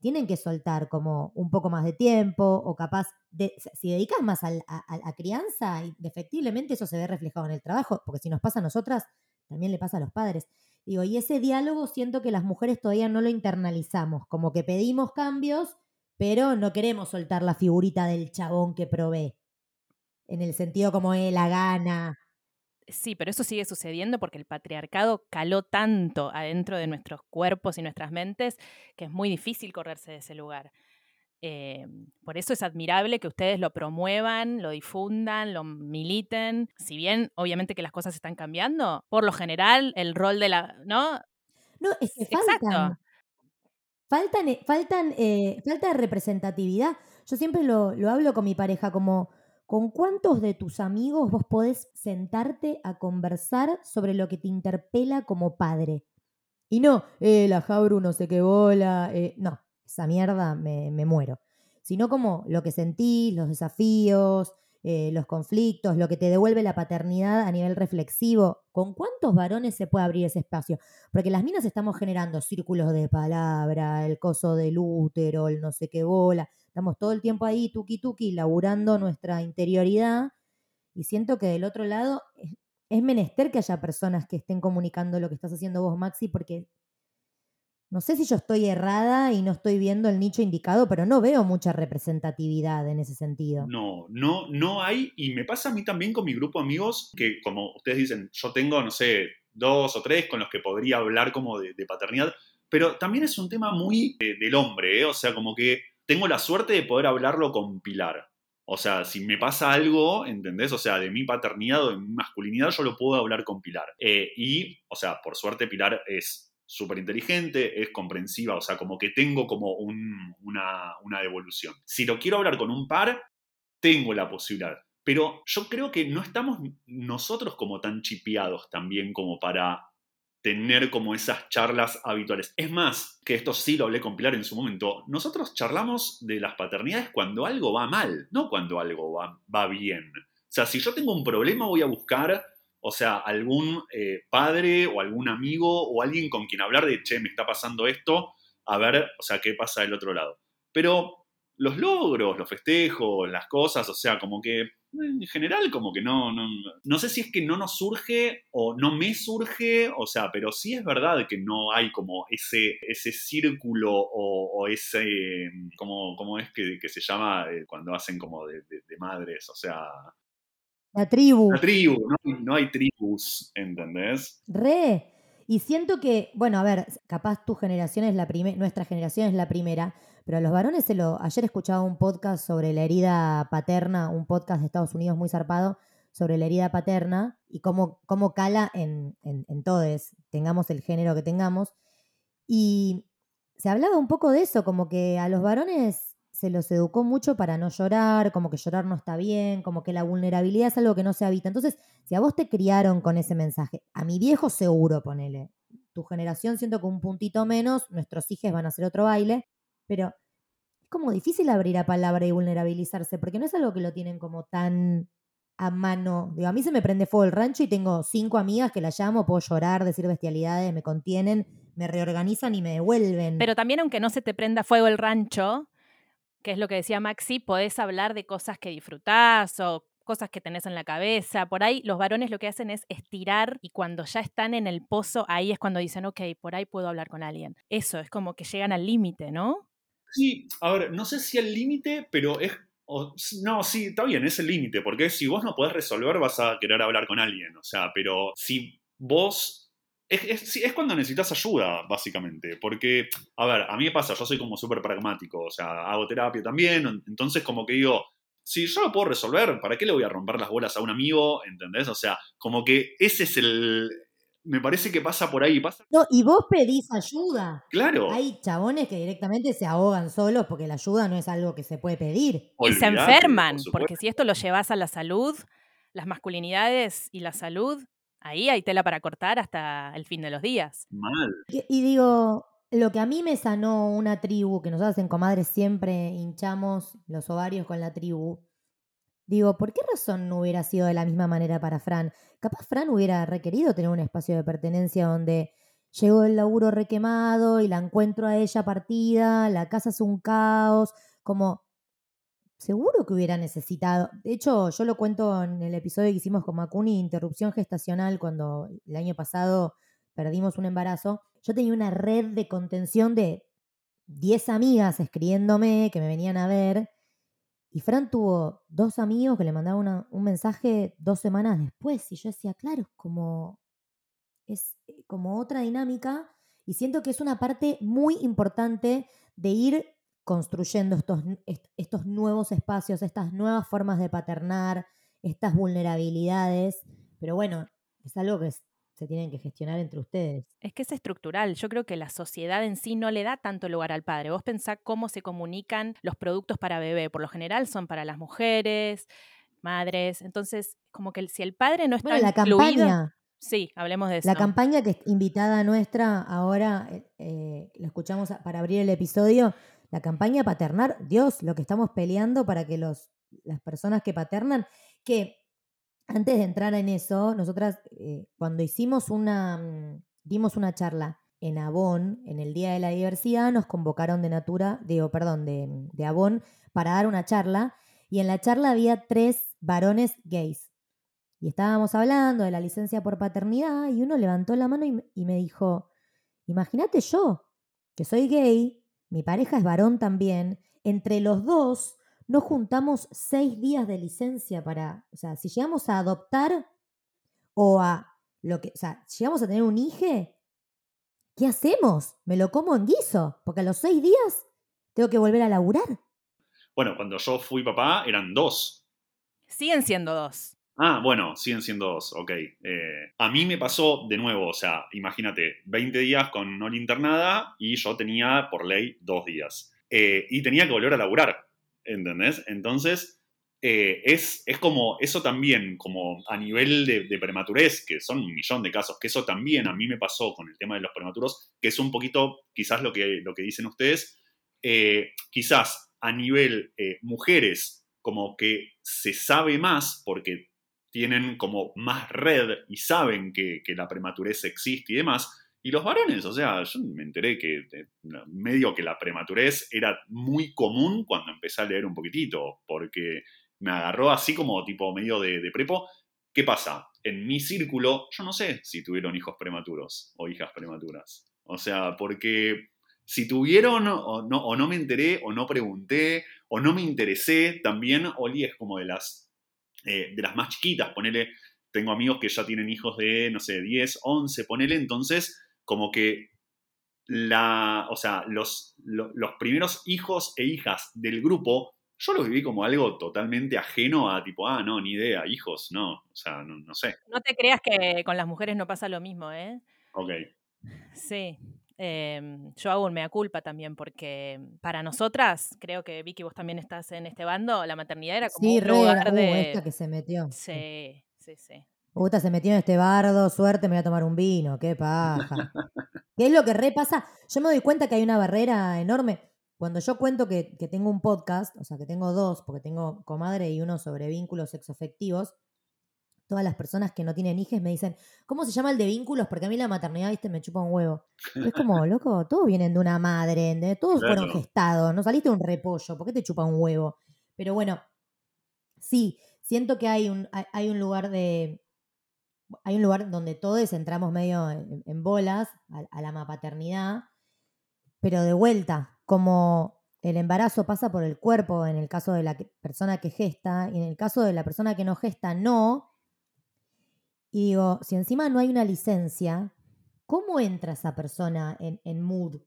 tienen que soltar como un poco más de tiempo o capaz, de, si dedicas más a, la crianza, efectivamente eso se ve reflejado en el trabajo, porque si nos pasa a nosotras, también le pasa a los padres. Digo, y ese diálogo siento que las mujeres todavía no lo internalizamos, como que pedimos cambios, pero no queremos soltar la figurita del chabón que provee, en el sentido como él la gana, Sí, pero eso sigue sucediendo porque el patriarcado caló tanto adentro de nuestros cuerpos y nuestras mentes que es muy difícil correrse de ese lugar. Eh, por eso es admirable que ustedes lo promuevan, lo difundan, lo militen. Si bien obviamente que las cosas están cambiando, por lo general el rol de la... ¿No? No, es que faltan. Faltan, eh, faltan eh, falta de representatividad. Yo siempre lo, lo hablo con mi pareja como ¿Con cuántos de tus amigos vos podés sentarte a conversar sobre lo que te interpela como padre? Y no, eh, la Jabru no sé qué bola, eh, no, esa mierda me, me, muero. Sino como lo que sentís, los desafíos, eh, los conflictos, lo que te devuelve la paternidad a nivel reflexivo. ¿Con cuántos varones se puede abrir ese espacio? Porque las minas estamos generando círculos de palabra, el coso del útero, el no sé qué bola. Estamos todo el tiempo ahí, tuki tuki, laburando nuestra interioridad. Y siento que del otro lado es menester que haya personas que estén comunicando lo que estás haciendo vos, Maxi, porque no sé si yo estoy errada y no estoy viendo el nicho indicado, pero no veo mucha representatividad en ese sentido. No, no, no hay. Y me pasa a mí también con mi grupo de amigos, que como ustedes dicen, yo tengo, no sé, dos o tres con los que podría hablar como de, paternidad, pero también es un tema muy de, del hombre, ¿eh? o sea, como que tengo la suerte de poder hablarlo con Pilar. O sea, si me pasa algo, ¿entendés? O sea, de mi paternidad o de mi masculinidad, yo lo puedo hablar con Pilar. Eh, y, o sea, por suerte Pilar es súper inteligente, es comprensiva, o sea, como que tengo como un, una, una devolución. Si lo quiero hablar con un par, tengo la posibilidad. Pero yo creo que no estamos nosotros como tan chipeados también como para tener como esas charlas habituales. Es más, que esto sí lo hablé con Pilar en su momento, nosotros charlamos de las paternidades cuando algo va mal, no cuando algo va, va bien. O sea, si yo tengo un problema voy a buscar O sea, algún eh, padre o algún amigo o alguien con quien hablar de, che, me está pasando esto, a ver, o sea, qué pasa del otro lado. Pero los logros, los festejos, las cosas, o sea, como que en general como que no, no, no sé si es que no nos surge o no me surge, o sea, pero sí es verdad que no hay como ese, ese círculo o, o ese, como, como es que, se llama eh, cuando hacen como de- de madres, o sea, La tribu. la tribu, no, hay- no hay tribus, ¿entendés? Re. Y siento que, bueno, a ver, capaz tu generación es la primera, nuestra generación es la primera, pero a los varones se lo. Ayer escuchaba un podcast sobre la herida paterna, un podcast de Estados Unidos muy zarpado sobre la herida paterna y cómo, cómo cala en, en, en todes, tengamos el género que tengamos. Y se hablaba un poco de eso, como que a los varones se los educó mucho para no llorar, como que llorar no está bien, como que la vulnerabilidad es algo que no se habita. Entonces, si a vos te criaron con ese mensaje, a mi viejo seguro, ponele. Tu generación siento que un puntito menos, nuestros hijos van a hacer otro baile, pero es como difícil abrir a palabra y vulnerabilizarse, porque no es algo que lo tienen como tan a mano. Digo, a mí se me prende fuego el rancho y tengo cinco amigas que la llamo, puedo llorar, decir bestialidades, me contienen, me reorganizan y me devuelven. Pero también aunque no se te prenda fuego el rancho, que es lo que decía Maxi, podés hablar de cosas que disfrutás o cosas que tenés en la cabeza. Por ahí los varones lo que hacen es estirar y cuando ya están en el pozo, ahí es cuando dicen, ok, por ahí puedo hablar con alguien. Eso, es como que llegan al límite, ¿no? Sí, a ver, no sé si el límite, pero es. no, sí, está bien, es el límite, porque si vos no podés resolver, vas a querer hablar con alguien. O sea, pero si vos. Es, es, sí, es cuando necesitas ayuda, básicamente. Porque, a ver, a mí me pasa, yo soy como súper pragmático, o sea, hago terapia también, entonces como que digo, si yo lo puedo resolver, ¿para qué le voy a romper las bolas a un amigo? ¿Entendés? O sea, como que ese es el... Me parece que pasa por ahí, pasa... No, y vos pedís ayuda. Claro. Hay chabones que directamente se ahogan solos porque la ayuda no es algo que se puede pedir. Y se enferman, por porque si esto lo llevas a la salud, las masculinidades y la salud, ahí hay tela para cortar hasta el fin de los días. Mal. Y, y digo, lo que a mí me sanó una tribu, que nosotros en comadres siempre hinchamos los ovarios con la tribu, digo, ¿por qué razón no hubiera sido de la misma manera para Fran? Capaz Fran hubiera requerido tener un espacio de pertenencia donde llegó el laburo requemado y la encuentro a ella partida, la casa es un caos, como seguro que hubiera necesitado. De hecho, yo lo cuento en el episodio que hicimos con Macuni, interrupción gestacional, cuando el año pasado perdimos un embarazo. Yo tenía una red de contención de 10 amigas escribiéndome que me venían a ver. Y Fran tuvo dos amigos que le mandaban un mensaje dos semanas después. Y yo decía, claro, es como, es eh, como otra dinámica. Y siento que es una parte muy importante de ir construyendo estos, estos nuevos espacios, estas nuevas formas de paternar, estas vulnerabilidades. Pero bueno, es algo que se tienen que gestionar entre ustedes. Es que es estructural. Yo creo que la sociedad en sí no le da tanto lugar al padre. Vos pensá cómo se comunican los productos para bebé. Por lo general son para las mujeres, madres. Entonces, como que si el padre no está Bueno, la incluido... campaña, Sí, hablemos de eso. la campaña que es invitada nuestra ahora, eh, eh, la escuchamos para abrir el episodio, la campaña paternar, Dios, lo que estamos peleando para que los, las personas que paternan, que antes de entrar en eso, nosotras eh, cuando hicimos una, mm, dimos una charla en Avon, en el Día de la Diversidad, nos convocaron de Natura, digo, perdón, de, de Avon, para dar una charla, y en la charla había tres varones gays. Y estábamos hablando de la licencia por paternidad, y uno levantó la mano y, y me dijo, imagínate yo, que soy gay, mi pareja es varón también, entre los dos nos juntamos seis días de licencia para, o sea, si llegamos a adoptar o a lo que, o sea, si llegamos a tener un hijo, ¿qué hacemos? ¿Me lo como en guiso? Porque a los seis días tengo que volver a laburar. Bueno, cuando yo fui papá eran dos. Siguen siendo dos. Ah, bueno, siguen siendo dos, ok. Eh, a mí me pasó de nuevo, o sea, imagínate, 20 días con Noli internada y yo tenía por ley dos días. Eh, y tenía que volver a laburar, ¿entendés? Entonces, eh, es, es como, eso también, como a nivel de, de prematurez, que son un millón de casos, que eso también a mí me pasó con el tema de los prematuros, que es un poquito quizás lo que, lo que dicen ustedes, quizás a nivel mujeres, como que se sabe más porque tienen como más red y saben que, que la prematurez existe y demás. Y los varones, o sea, yo me enteré que eh, medio que la prematurez era muy común cuando empecé a leer un poquitito, porque me agarró así como tipo medio de, de prepo. ¿Qué pasa? En mi círculo, yo no sé si tuvieron hijos prematuros o hijas prematuras. O sea, porque si tuvieron o no, o no me enteré o no pregunté o no me interesé, también Oli es como de las, eh, de las más chiquitas, ponele, tengo amigos que ya tienen hijos de, no sé, 10, 11, ponele, entonces como que la, o sea, los, lo- los primeros hijos e hijas del grupo, yo los viví como algo totalmente ajeno a tipo, ah, no, ni idea, hijos, no, o sea, no, no sé, No te creas que con las mujeres no pasa lo mismo, ¿eh? ok. Sí. Em, yo hago un mea culpa también, porque para nosotras, creo que Vicky, vos también estás en este bando, la maternidad era como Sí, un re, lugar uh, de. esta que se metió. Sí, sí, sí. Puta, se metió en este bardo, suerte, me voy a tomar un vino, qué paja. [laughs] ¿Qué es lo que repasa? Yo me doy cuenta que hay una barrera enorme. Cuando yo cuento que, que tengo un podcast, o sea, que tengo dos, porque tengo comadre y uno sobre vínculos sexoafectivos, todas las personas que no tienen hijos me dicen, ¿cómo se llama el de vínculos? Porque a mí la maternidad, viste, me chupa un huevo. Es como, [laughs] loco, todos vienen de una madre, de todos fueron gestados, no saliste de un repollo, ¿por qué te chupa un huevo? Pero bueno, sí, siento que hay un, hay- un lugar de, hay un lugar donde todos entramos medio en, en bolas a, a la mapaternidad, pero de vuelta, como el embarazo pasa por el cuerpo en el caso de la persona que gesta, y en el caso de la persona que no gesta, no. Y digo, si encima no hay una licencia, ¿cómo entra esa persona en, en mood?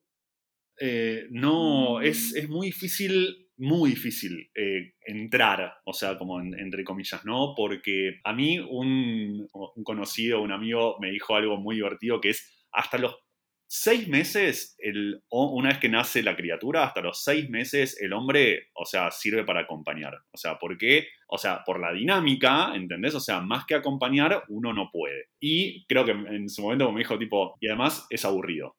Eh, no, es, es muy difícil, muy difícil eh, entrar, o sea, como en- entre comillas, ¿no? Porque a mí un, un conocido, un amigo, me dijo algo muy divertido que es hasta los seis meses, el, una vez que nace la criatura, hasta los seis meses el hombre, o sea, sirve para acompañar. O sea, ¿por qué? O sea, por la dinámica, ¿entendés? O sea, más que acompañar, uno no puede. Y creo que en su momento me dijo tipo, y además es aburrido.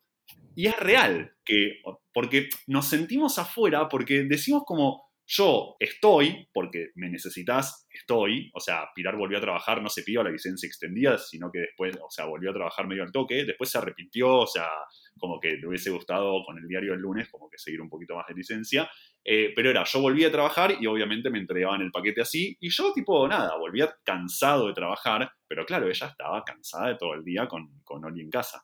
Y es real, que, porque nos sentimos afuera, porque decimos como, yo estoy, porque me necesitas, estoy, o sea, Pilar volvió a trabajar, no se pidió la licencia extendida, sino que después, o sea, volvió a trabajar medio al toque, después se arrepintió, o sea, como que le hubiese gustado con el diario el lunes, como que seguir un poquito más de licencia, eh, pero era, yo volví a trabajar y obviamente me entregaban el paquete así, y yo tipo, nada, volvía cansado de trabajar, pero claro, ella estaba cansada de todo el día con, con Oli en casa.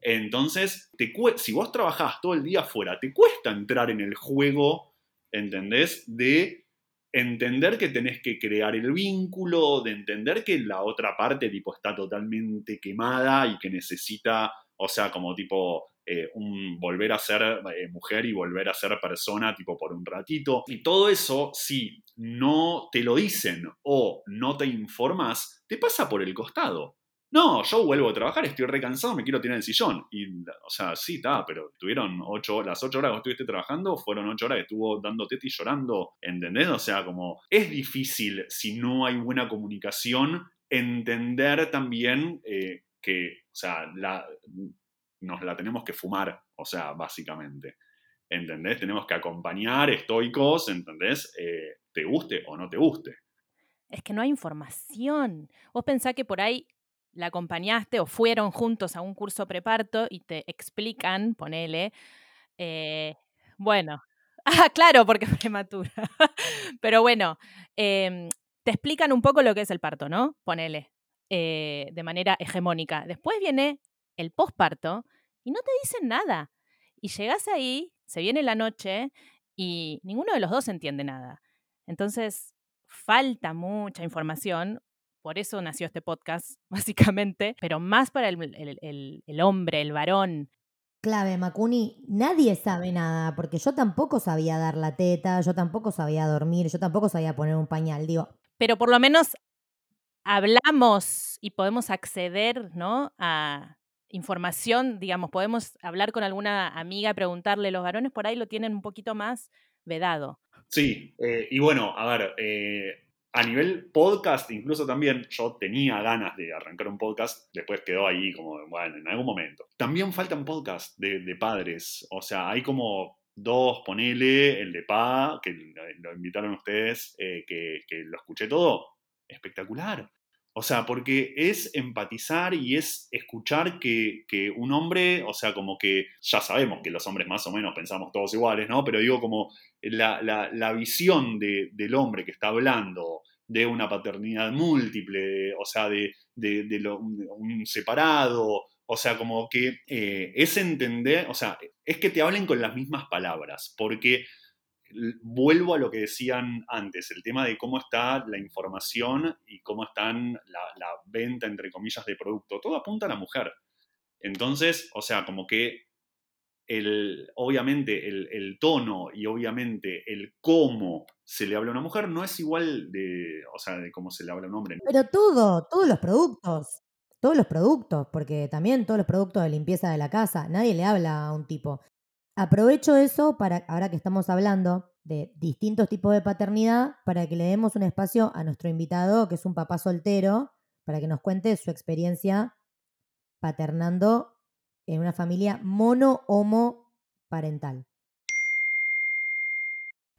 Entonces, te si vos trabajás todo el día afuera, te cuesta entrar en el juego, ¿entendés? De entender que tenés que crear el vínculo, de entender que la otra parte tipo está totalmente quemada y que necesita, o sea, como tipo eh, un volver a ser eh, mujer y volver a ser persona tipo por un ratito. Y todo eso, si no te lo dicen o no te informas, te pasa por el costado. No, yo vuelvo a trabajar, estoy recansado, me quiero tirar en el sillón. Y, o sea, sí, está, pero tuvieron ocho, las ocho horas que estuviste trabajando, fueron ocho horas que estuvo dando teta y llorando, ¿entendés? O sea, como es difícil si no hay buena comunicación entender también eh, que, o sea, nos la tenemos que fumar, o sea, básicamente. ¿Entendés? Tenemos que acompañar estoicos, ¿entendés? Eh, te guste o no te guste. Es que no hay información. Vos pensás que por ahí la acompañaste o fueron juntos a un curso preparto y te explican, ponele, eh, bueno, [laughs] ah, claro, porque es prematura, [laughs] pero bueno, em, te explican un poco lo que es el parto, ¿no? Ponele, eh, de manera hegemónica. Después viene el posparto y no te dicen nada. Y llegas ahí, se viene la noche y ninguno de los dos entiende nada. Entonces, falta mucha información. Por eso nació este podcast, [laughs] básicamente, pero más para el, el- el- el hombre, el varón. Clave, Macuni, nadie sabe nada, porque yo tampoco sabía dar la teta, yo tampoco sabía dormir, yo tampoco sabía poner un pañal. Digo, Pero por lo menos hablamos y podemos acceder ¿no? a información, digamos, podemos hablar con alguna amiga, preguntarle, los varones por ahí lo tienen un poquito más vedado. Sí, eh, y bueno, a ver, eh, a nivel podcast, incluso también yo tenía ganas de arrancar un podcast, después quedó ahí como, bueno, en algún momento. También faltan podcasts de, padres, o sea, hay como dos, ponele, el de Pa, que lo lo invitaron ustedes, eh, que, que lo escuché todo, espectacular. O sea, porque es empatizar y es escuchar que, que, un hombre, o sea, como que ya sabemos que los hombres más o menos pensamos todos iguales, ¿no? Pero digo, como la, la, visión de, del hombre que está hablando de una paternidad múltiple, o sea, de, de, de lo, un separado, o sea, como que eh, es entender, o sea, es que te hablen con las mismas palabras, porque vuelvo a lo que decían antes, el tema de cómo está la información y cómo están la, venta, entre comillas, de producto. Todo apunta a la mujer. Entonces, o sea, como que el, obviamente el, el, tono y obviamente el cómo se le habla a una mujer no es igual de, o sea, de cómo se le habla a un hombre. Pero todo, todos los productos, todos los productos, porque también todos los productos de limpieza de la casa, nadie le habla a un tipo. Aprovecho eso para, ahora que estamos hablando de distintos tipos de paternidad, para que le demos un espacio a nuestro invitado, que es un papá soltero, para que nos cuente su experiencia paternando en una familia mono-homo parental.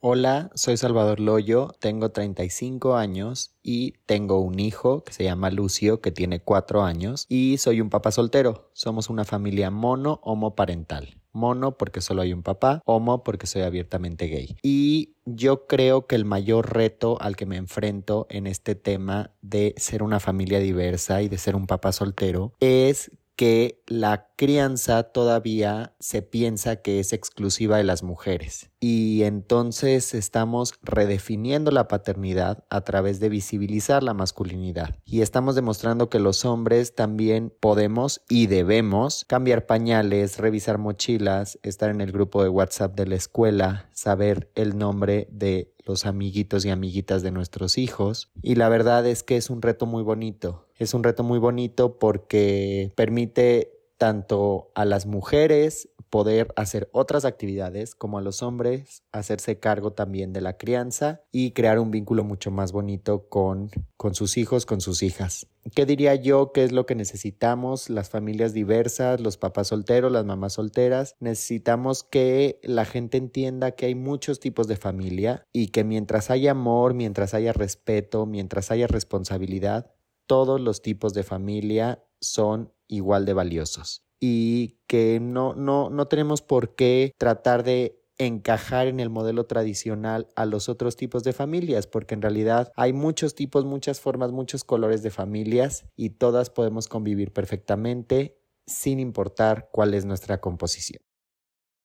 Hola, soy Salvador Loyo, tengo 35 años y tengo un hijo que se llama Lucio que tiene 4 años y soy un papá soltero. Somos una familia mono-homoparental. Mono porque solo hay un papá, homo porque soy abiertamente gay. Y yo creo que el mayor reto al que me enfrento en este tema de ser una familia diversa y de ser un papá soltero es que la crianza todavía se piensa que es exclusiva de las mujeres y entonces estamos redefiniendo la paternidad a través de visibilizar la masculinidad. Y estamos demostrando que los hombres también podemos y debemos cambiar pañales, revisar mochilas, estar en el grupo de WhatsApp de la escuela, saber el nombre de los amiguitos y amiguitas de nuestros hijos. Y la verdad es que es un reto muy bonito. Es un reto muy bonito porque permite tanto a las mujeres poder hacer otras actividades como a los hombres hacerse cargo también de la crianza y crear un vínculo mucho más bonito con, con sus hijos, con sus hijas. ¿Qué diría yo que es lo que necesitamos las familias diversas, los papás solteros, las mamás solteras? Necesitamos que la gente entienda que hay muchos tipos de familia y que mientras haya amor, mientras haya respeto, mientras haya responsabilidad, todos los tipos de familia son igual de valiosos y que no, no, no tenemos por qué tratar de encajar en el modelo tradicional a los otros tipos de familias, porque en realidad hay muchos tipos, muchas formas, muchos colores de familias y todas podemos convivir perfectamente sin importar cuál es nuestra composición.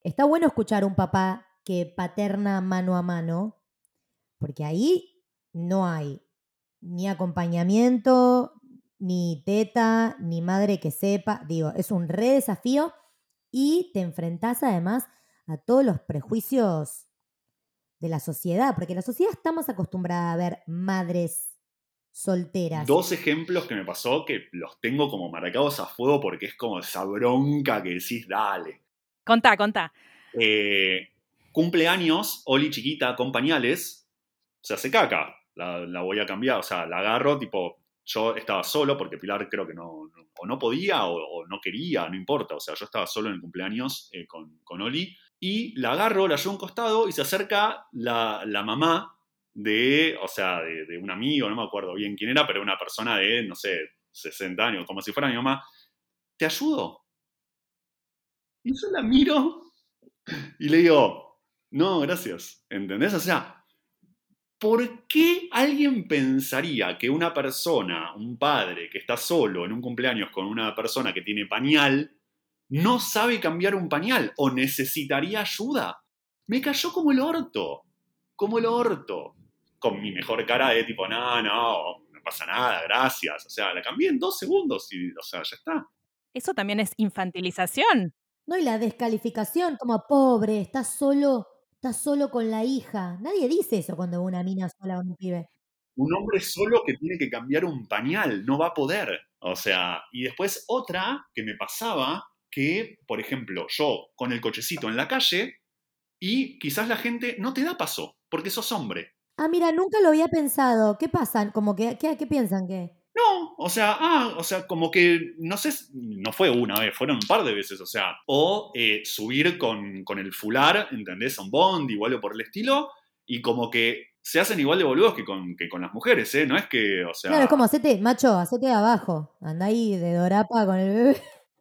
Está bueno escuchar un papá que paterna mano a mano, porque ahí no hay ni acompañamiento, ni teta, ni madre que sepa. Digo, es un re desafío y te enfrentás además a todos los prejuicios de la sociedad, porque la sociedad está más acostumbrada a ver madres solteras. Dos ejemplos que me pasó que los tengo como marcados a fuego porque es como esa bronca que decís, dale. Contá, contá. Eh, cumpleaños, Oli chiquita con pañales, se hace caca la, la, voy a cambiar, o sea, la agarro, tipo, yo estaba solo porque Pilar creo que no, o no podía o, no quería, no importa, o sea, yo estaba solo en el cumpleaños eh, con, con, Oli y la agarro, la llevo a un costado y se acerca la, la mamá de, o sea, de, de, un amigo, no me acuerdo bien quién era, pero una persona de, no sé, 60 años, como si fuera mi mamá, ¿te ayudo? Y yo la miro y le digo, no, gracias, ¿entendés? O sea, ¿por qué alguien pensaría que una persona, un padre que está solo en un cumpleaños con una persona que tiene pañal, no sabe cambiar un pañal o necesitaría ayuda? Me cayó como el orto, como el orto, con mi mejor cara de tipo, no, no, no pasa nada, gracias. O sea, la cambié en dos segundos y, o sea, ya está. Eso también es infantilización. No, y la descalificación, como pobre, estás solo está solo con la hija. Nadie dice eso cuando una mina sola con un pibe. Un hombre solo que tiene que cambiar un pañal, no va a poder. O sea, y después otra que me pasaba, que, por ejemplo, yo con el cochecito en la calle y quizás la gente no te da paso, porque sos hombre. Ah, mira, nunca lo había pensado. ¿Qué pasa? Como que, ¿qué, qué piensan que? No, o sea, ah, o sea, como que, no sé, no fue una vez, fueron un par de veces, o sea, o eh, subir con, con, el fular, ¿entendés? A un bond, igual o por el estilo, y como que se hacen igual de boludos que con, que con las mujeres, ¿eh? No es que, o sea... Claro, es como, hacete, macho, hacete de abajo. Anda ahí de dorapa con el bebé.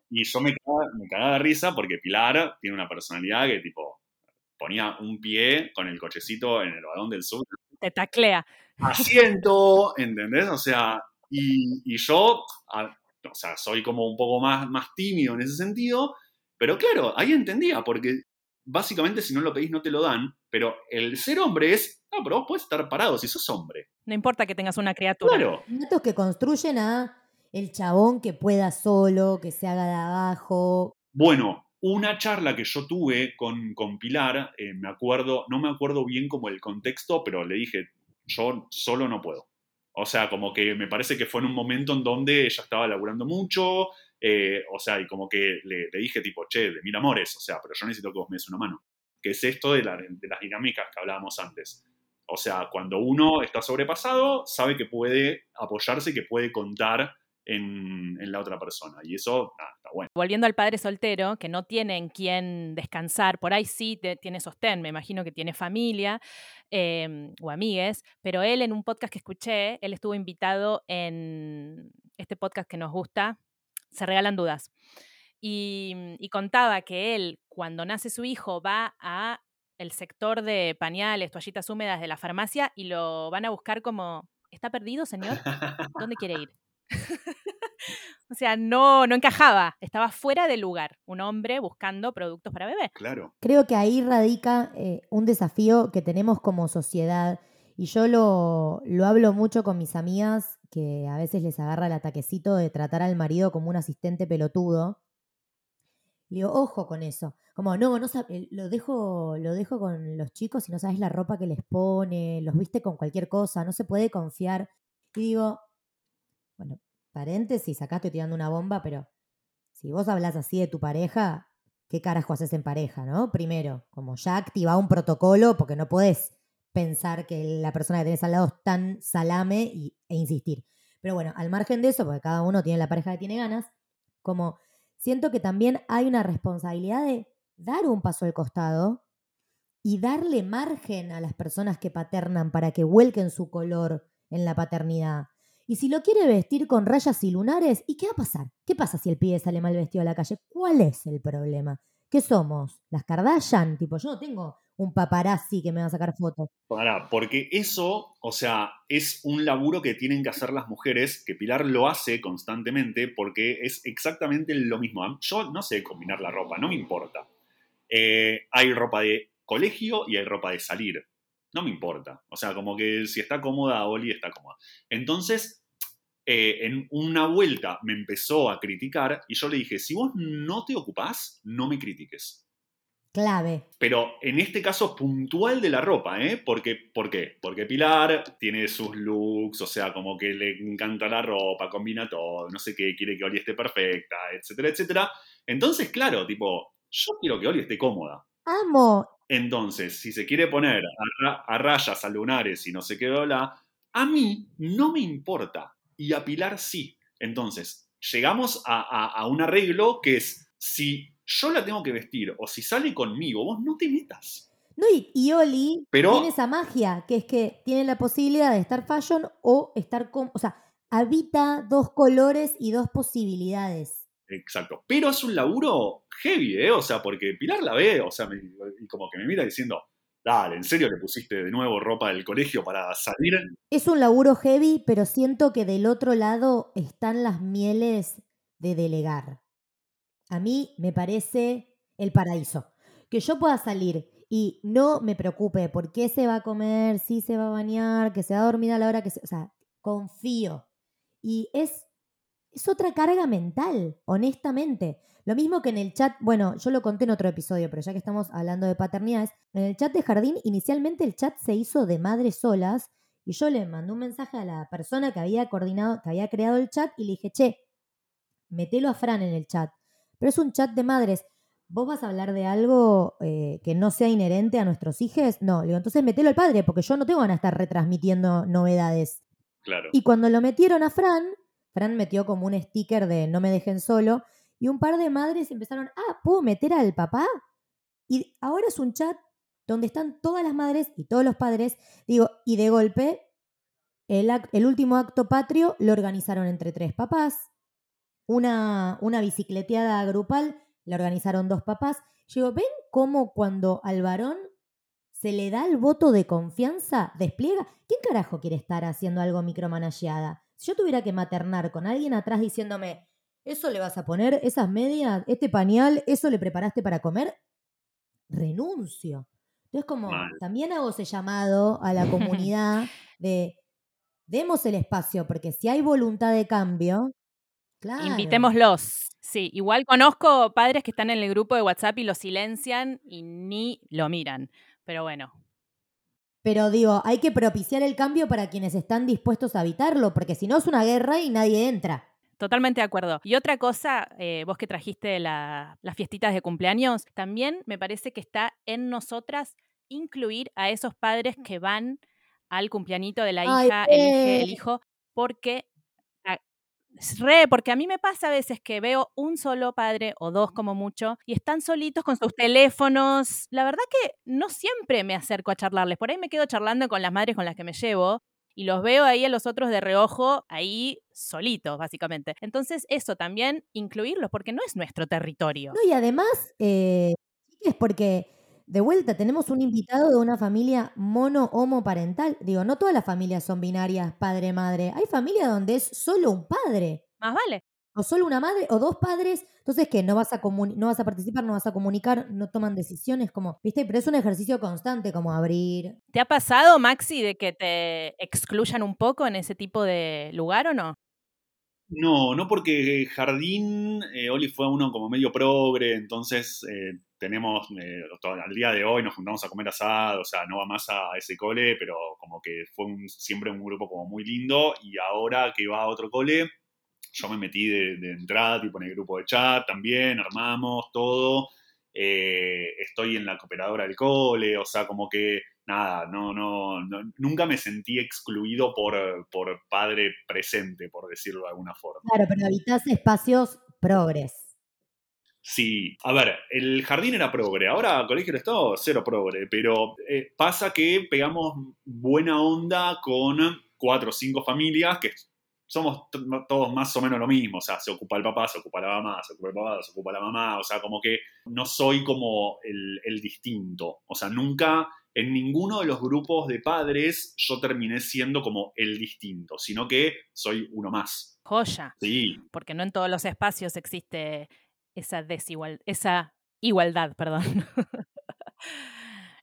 Y yo me cagaba, me cagaba de risa porque Pilar tiene una personalidad que, tipo, ponía un pie con el cochecito en el vagón del sur. Te taclea. Asiento, ¿entendés? O sea, y, y yo, a- o sea, soy como un poco más, más tímido en ese sentido, pero claro, ahí entendía, porque básicamente si no lo pedís no te lo dan, pero el ser hombre es, no, pero vos podés estar parado si sos hombre. No importa que tengas una criatura. Claro. Datos que construyen a el chabón que pueda solo, que se haga de abajo. Bueno, una charla que yo tuve con, con Pilar, eh, me acuerdo, no me acuerdo bien como el contexto, pero le dije, yo solo no puedo. O sea, como que me parece que fue en un momento en donde ella estaba laburando mucho, eh, o sea, y como que le, dije tipo, che, de mil amores, o sea, pero yo necesito que vos me des una mano. Que es esto de, de las dinámicas que hablábamos antes. O sea, cuando uno está sobrepasado, sabe que puede apoyarse que puede contar en, en la otra persona. Y eso, nada, está bueno. Volviendo al padre soltero, que no tiene en quién descansar, por ahí sí te- tiene sostén, me imagino que tiene familia eh, o amigues, pero él en un podcast que escuché, él estuvo invitado en este podcast que nos gusta, Se Regalan Dudas, y, y contaba que él, cuando nace su hijo, va a el sector de pañales, toallitas húmedas de la farmacia y lo van a buscar como, ¿está perdido, señor? [laughs] ¿Dónde quiere ir? [laughs] o sea, no, no encajaba, estaba fuera de lugar, un hombre buscando productos para bebé. Claro. Creo que ahí radica eh, un desafío que tenemos como sociedad. Y yo lo, lo hablo mucho con mis amigas, que a veces les agarra el ataquecito de tratar al marido como un asistente pelotudo. Le digo, ojo con eso. Como, no, no eh, lo dejo, lo dejo con los chicos y no sabes la ropa que les pone, los viste con cualquier cosa, no se puede confiar. Y digo, bueno, paréntesis, acá estoy tirando una bomba, pero si vos hablas así de tu pareja, ¿qué carajo haces en pareja, no? Primero, como ya activa un protocolo, porque no podés pensar que la persona que tenés al lado es tan salame e insistir. Pero bueno, al margen de eso, porque cada uno tiene la pareja que tiene ganas, como siento que también hay una responsabilidad de dar un paso al costado y darle margen a las personas que paternan para que vuelquen su color en la paternidad. Y si lo quiere vestir con rayas y lunares, ¿y qué va a pasar? ¿Qué pasa si el pibe sale mal vestido a la calle? ¿Cuál es el problema? ¿Qué somos? ¿Las Kardashian? Tipo, yo no tengo un paparazzi que me va a sacar fotos. Pará, porque eso, o sea, es un laburo que tienen que hacer las mujeres, que Pilar lo hace constantemente porque es exactamente lo mismo. Yo no sé combinar la ropa, no me importa. Eh, hay ropa de colegio y hay ropa de salir. No me importa. O sea, como que si está cómoda, Oli está cómoda. Entonces, eh, en una vuelta me empezó a criticar y yo le dije, si vos no te ocupás, no me critiques. Clave. Pero en este caso puntual de la ropa, ¿eh? Porque, ¿Por qué? Porque Pilar tiene sus looks, o sea, como que le encanta la ropa, combina todo, no sé qué, quiere que Oli esté perfecta, etcétera, etcétera. Entonces, claro, tipo, yo quiero que Oli esté cómoda. Amo. Entonces, si se quiere poner a, ra- a rayas, a lunares y no sé qué, bla, a mí no me importa. Y a Pilar sí. Entonces, llegamos a, a- a un arreglo que es, si yo la tengo que vestir o si sale conmigo, vos no te metas. No, y, y Oli Pero- tiene esa magia, que es que tiene la posibilidad de estar fashion o estar con. O sea, habita dos colores y dos posibilidades. Exacto. Pero es un laburo heavy, ¿eh? O sea, porque Pilar la ve, o sea, y como que me mira diciendo, dale, ¿en serio le pusiste de nuevo ropa del colegio para salir? Es un laburo heavy, pero siento que del otro lado están las mieles de delegar. A mí me parece el paraíso. Que yo pueda salir y no me preocupe por qué se va a comer, si se va a bañar, que se va a dormir a la hora que se... O sea, confío. Y es, es otra carga mental, honestamente. Lo mismo que en el chat, bueno, yo lo conté en otro episodio, pero ya que estamos hablando de paternidades, en el chat de jardín, inicialmente el chat se hizo de madres solas y yo le mandé un mensaje a la persona que había coordinado, que había creado el chat y le dije, che, metelo a Fran en el chat. Pero es un chat de madres. ¿Vos vas a hablar de algo eh, que no sea inherente a nuestros hijos? No, le digo, entonces metelo al padre, porque yo no tengo ganas de estar retransmitiendo novedades. Claro. Y cuando lo metieron a Fran, Fran metió como un sticker de no me dejen solo, y un par de madres empezaron, ah, ¿puedo meter al papá? Y ahora es un chat donde están todas las madres y todos los padres, digo, y de golpe el, el último acto patrio lo organizaron entre tres papás, una, una bicicleteada grupal la organizaron dos papás. Digo, ¿ven cómo cuando al varón se le da el voto de confianza, despliega? ¿Quién carajo quiere estar haciendo algo micromanageada? Si yo tuviera que maternar con alguien atrás diciéndome, ¿eso le vas a poner? ¿Esas medias? ¿Este pañal? ¿Eso le preparaste para comer? Renuncio. Entonces, como Mal. también hago ese llamado a la comunidad [laughs] de demos el espacio, porque si hay voluntad de cambio, claro. Invitémoslos. Sí, igual conozco padres que están en el grupo de WhatsApp y lo silencian y ni lo miran. Pero bueno, Pero digo, hay que propiciar el cambio para quienes están dispuestos a habitarlo, porque si no es una guerra y nadie entra. Totalmente de acuerdo. Y otra cosa, eh, vos que trajiste la- las fiestitas de cumpleaños, también me parece que está en nosotras incluir a esos padres que van al cumpleañito de la Ay, hija, el, hijo, porque... Re, porque a mí me pasa a veces que veo un solo padre o dos como mucho y están solitos con sus teléfonos. La verdad que no siempre me acerco a charlarles. Por ahí me quedo charlando con las madres con las que me llevo y los veo ahí a los otros de reojo, ahí solitos, básicamente. Entonces, eso también, incluirlos, porque no es nuestro territorio. No, y además, eh, es porque de vuelta tenemos un invitado de una familia mono-homoparental. Digo, no todas las familias son binarias padre-madre. Hay familias donde es solo un padre. Más vale. O solo una madre o dos padres. Entonces, que no vas a no vas a participar, no vas a comunicar, no toman decisiones, como, ¿viste? Pero es un ejercicio constante, como abrir. ¿Te ha pasado, Maxi, de que te excluyan un poco en ese tipo de lugar o no? No, no porque Jardín, eh, Oli fue uno como medio progre, entonces eh, tenemos, eh, al día de hoy nos juntamos a comer asado, o sea, no va más a ese cole, pero como que fue siempre un grupo como muy lindo y ahora que va a otro cole, yo me metí de, de entrada, tipo en el grupo de chat también, armamos todo, eh, estoy en la cooperadora del cole, o sea, como que nada, no, no, no- nunca me sentí excluido por, por padre presente, por decirlo de alguna forma. Claro, pero habitas espacios progres. Sí, a ver, el jardín era progre, ahora Colegio del Estado, cero progre, pero eh, pasa que pegamos buena onda con cuatro o cinco familias que somos todos más o menos lo mismo, o sea, se ocupa el papá, se ocupa la mamá, se ocupa el papá, se ocupa la mamá, o sea, como que no soy como el, el distinto, o sea, nunca en ninguno de los grupos de padres yo terminé siendo como el distinto, sino que soy uno más. Joya. Sí, Porque no en todos los espacios existe esa desigual, esa igualdad, [laughs] perdón.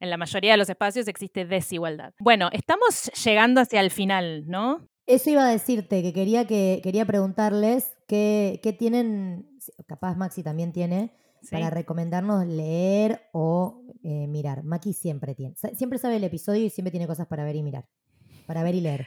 en la mayoría de los espacios existe desigualdad. Bueno, estamos llegando hacia el final, ¿no? Eso iba a decirte, que quería, que, quería preguntarles qué, qué tienen, capaz Maxi también tiene, Sí. para recomendarnos leer o eh, mirar. Maki siempre tiene, siempre sabe el episodio y siempre tiene cosas para ver y mirar. Para ver y leer.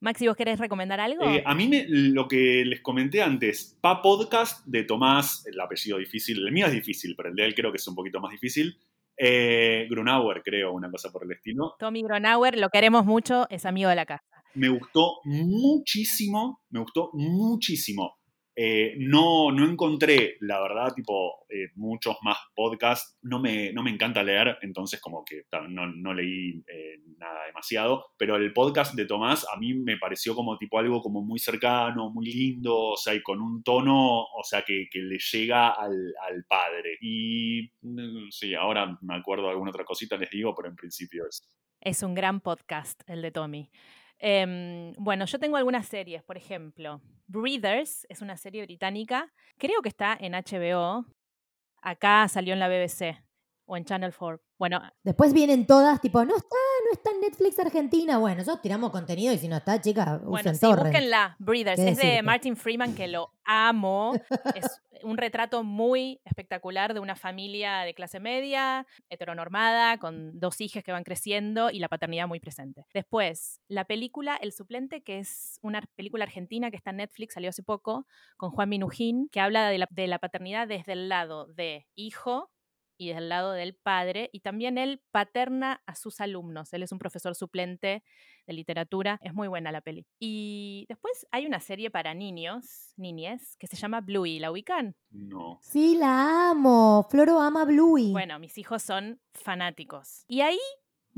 Maxi, ¿vos querés recomendar algo? Eh, a mí me- lo que les comenté antes, Pa Podcast de Tomás, el apellido difícil, el mío es difícil, pero el de él creo que es un poquito más difícil. Eh, Grunauer, creo, una cosa por el estilo. Tommy Gronauer, lo queremos mucho, es amigo de la casa. Me gustó muchísimo, me gustó muchísimo. Eh, no, no encontré, la verdad, tipo, eh, muchos más podcasts. No me, no me encanta leer, entonces como que no, no leí eh, nada demasiado. Pero el podcast de Tomás a mí me pareció como tipo algo como muy cercano, muy lindo, o sea, y con un tono, o sea, que, que le llega al, al padre. Y sí, ahora me acuerdo de alguna otra cosita, les digo, pero en principio es... Es un gran podcast el de Tommy. Em, bueno, yo tengo algunas series, por ejemplo, Breathers es una serie británica, creo que está en HBO, acá salió en la BBC o en Channel 4. Bueno, Después vienen todas, tipo, no está, no está en Netflix Argentina. Bueno, nosotros tiramos contenido y si no está, chicas, bueno usen sí, búsquenla, Breathers, ¿Qué es de? Martin Freeman, que lo amo, es [laughs] un retrato muy espectacular de una familia de clase media, heteronormada, con dos hijas que van creciendo y la paternidad muy presente. Después, la película El Suplente, que es una película argentina que está en Netflix, salió hace poco, con Juan Minujín, que habla de la, de la paternidad desde el lado de hijo y del lado del padre, y también él paterna a sus alumnos. Él es un profesor suplente de literatura, es muy buena la peli. Y después hay una serie para niños, niñes, que se llama Bluey, ¿la ubican? No. Sí, la amo. Floro ama Bluey. Bueno, mis hijos son fanáticos. Y ahí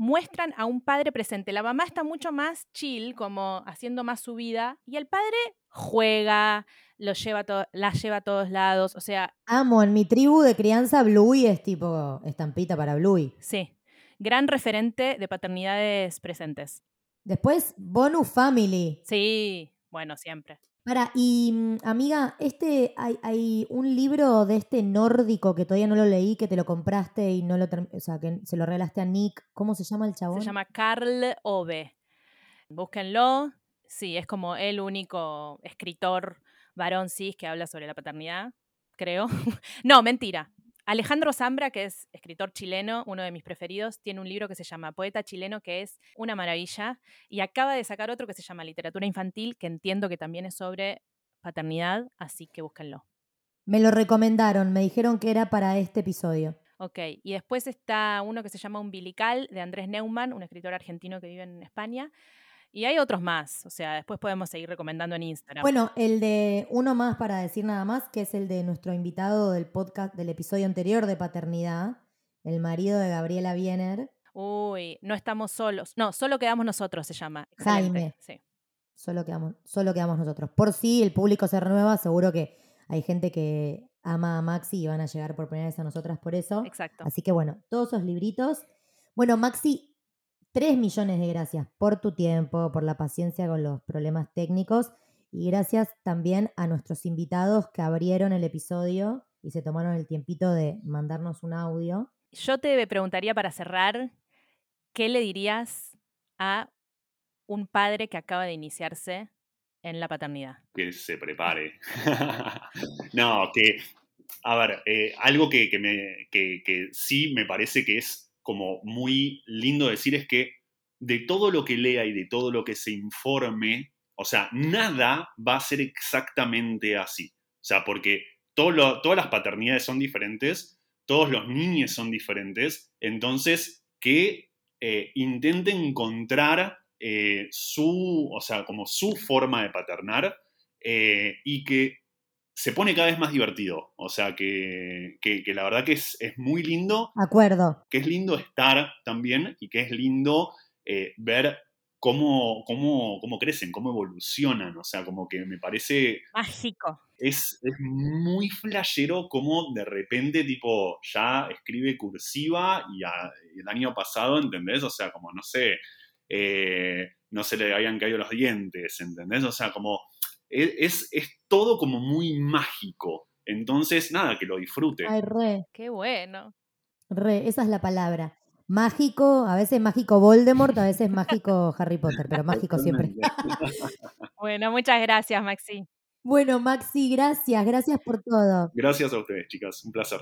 muestran a un padre presente. La mamá está mucho más chill, como haciendo más su vida, y el padre juega, lo lleva la lleva a todos lados, o sea, Amo, en mi tribu de crianza Bluey es tipo estampita para Bluey. sí, gran referente de paternidades presentes. Después, Bonus Family. Sí, bueno, siempre. Para, y mm, amiga, este hay, hay un libro de este nórdico que todavía no lo leí, que te lo compraste y no lo o sea, que se lo regalaste a Nick. ¿Cómo se llama el chabón? Se llama Carl Ove. Búsquenlo. Sí, es como el único escritor varón cis que habla sobre la paternidad, creo. [laughs] no, mentira. Alejandro Zambra, que es escritor chileno, uno de mis preferidos, tiene un libro que se llama Poeta chileno, que es una maravilla, y acaba de sacar otro que se llama Literatura infantil, que entiendo que también es sobre paternidad, así que búsquenlo. Me lo recomendaron, me dijeron que era para este episodio. Ok, y después está uno que se llama Umbilical, de Andrés Neumann, un escritor argentino que vive en España. Y hay otros más, o sea, después podemos seguir recomendando en Instagram. Bueno, el de uno más para decir nada más, que es el de nuestro invitado del podcast del episodio anterior de paternidad, el marido de Gabriela Biener. Uy, no estamos solos. No, solo quedamos nosotros, se llama. Excelente, Jaime. Sí. Solo quedamos, solo quedamos nosotros. Por si el público se renueva, seguro que hay gente que ama a Maxi y van a llegar por primera vez a nosotras por eso. Exacto. Así que bueno, todos esos libritos. Bueno, Maxi, tres millones de gracias por tu tiempo, por la paciencia con los problemas técnicos y gracias también a nuestros invitados que abrieron el episodio y se tomaron el tiempito de mandarnos un audio. Yo te preguntaría para cerrar, ¿qué le dirías a un padre que acaba de iniciarse en la paternidad? que se prepare. [laughs] no, que, a ver, eh, algo que, que me, que, que sí me parece que es como muy lindo decir es que de todo lo que lea y de todo lo que se informe, o sea, nada va a ser exactamente así. O sea, porque todas las paternidades son diferentes, todos los niños son diferentes, entonces que eh, intente encontrar eh, su, o sea, como su forma de paternar eh, y que se pone cada vez más divertido. O sea, que, que- que la verdad que es, es muy lindo, Acuerdo. que es lindo estar también y que es lindo eh, ver cómo, cómo, cómo crecen, cómo evolucionan. O sea, como que me parece Mágico. es, es muy flashero como de repente, tipo, ya escribe cursiva y a- el año pasado, ¿entendés? O sea, como, no sé, eh, no se le habían caído los dientes, ¿entendés? O sea, como, es, es todo como muy mágico. Entonces, nada, que lo disfrute. Ay, re, Qué bueno. re, esa es la palabra. Mágico, a veces mágico Voldemort, a veces mágico Harry Potter, pero mágico siempre. [laughs] Bueno, muchas gracias, Maxi. Bueno, Maxi, gracias, gracias por todo. Gracias a ustedes, chicas. Un placer.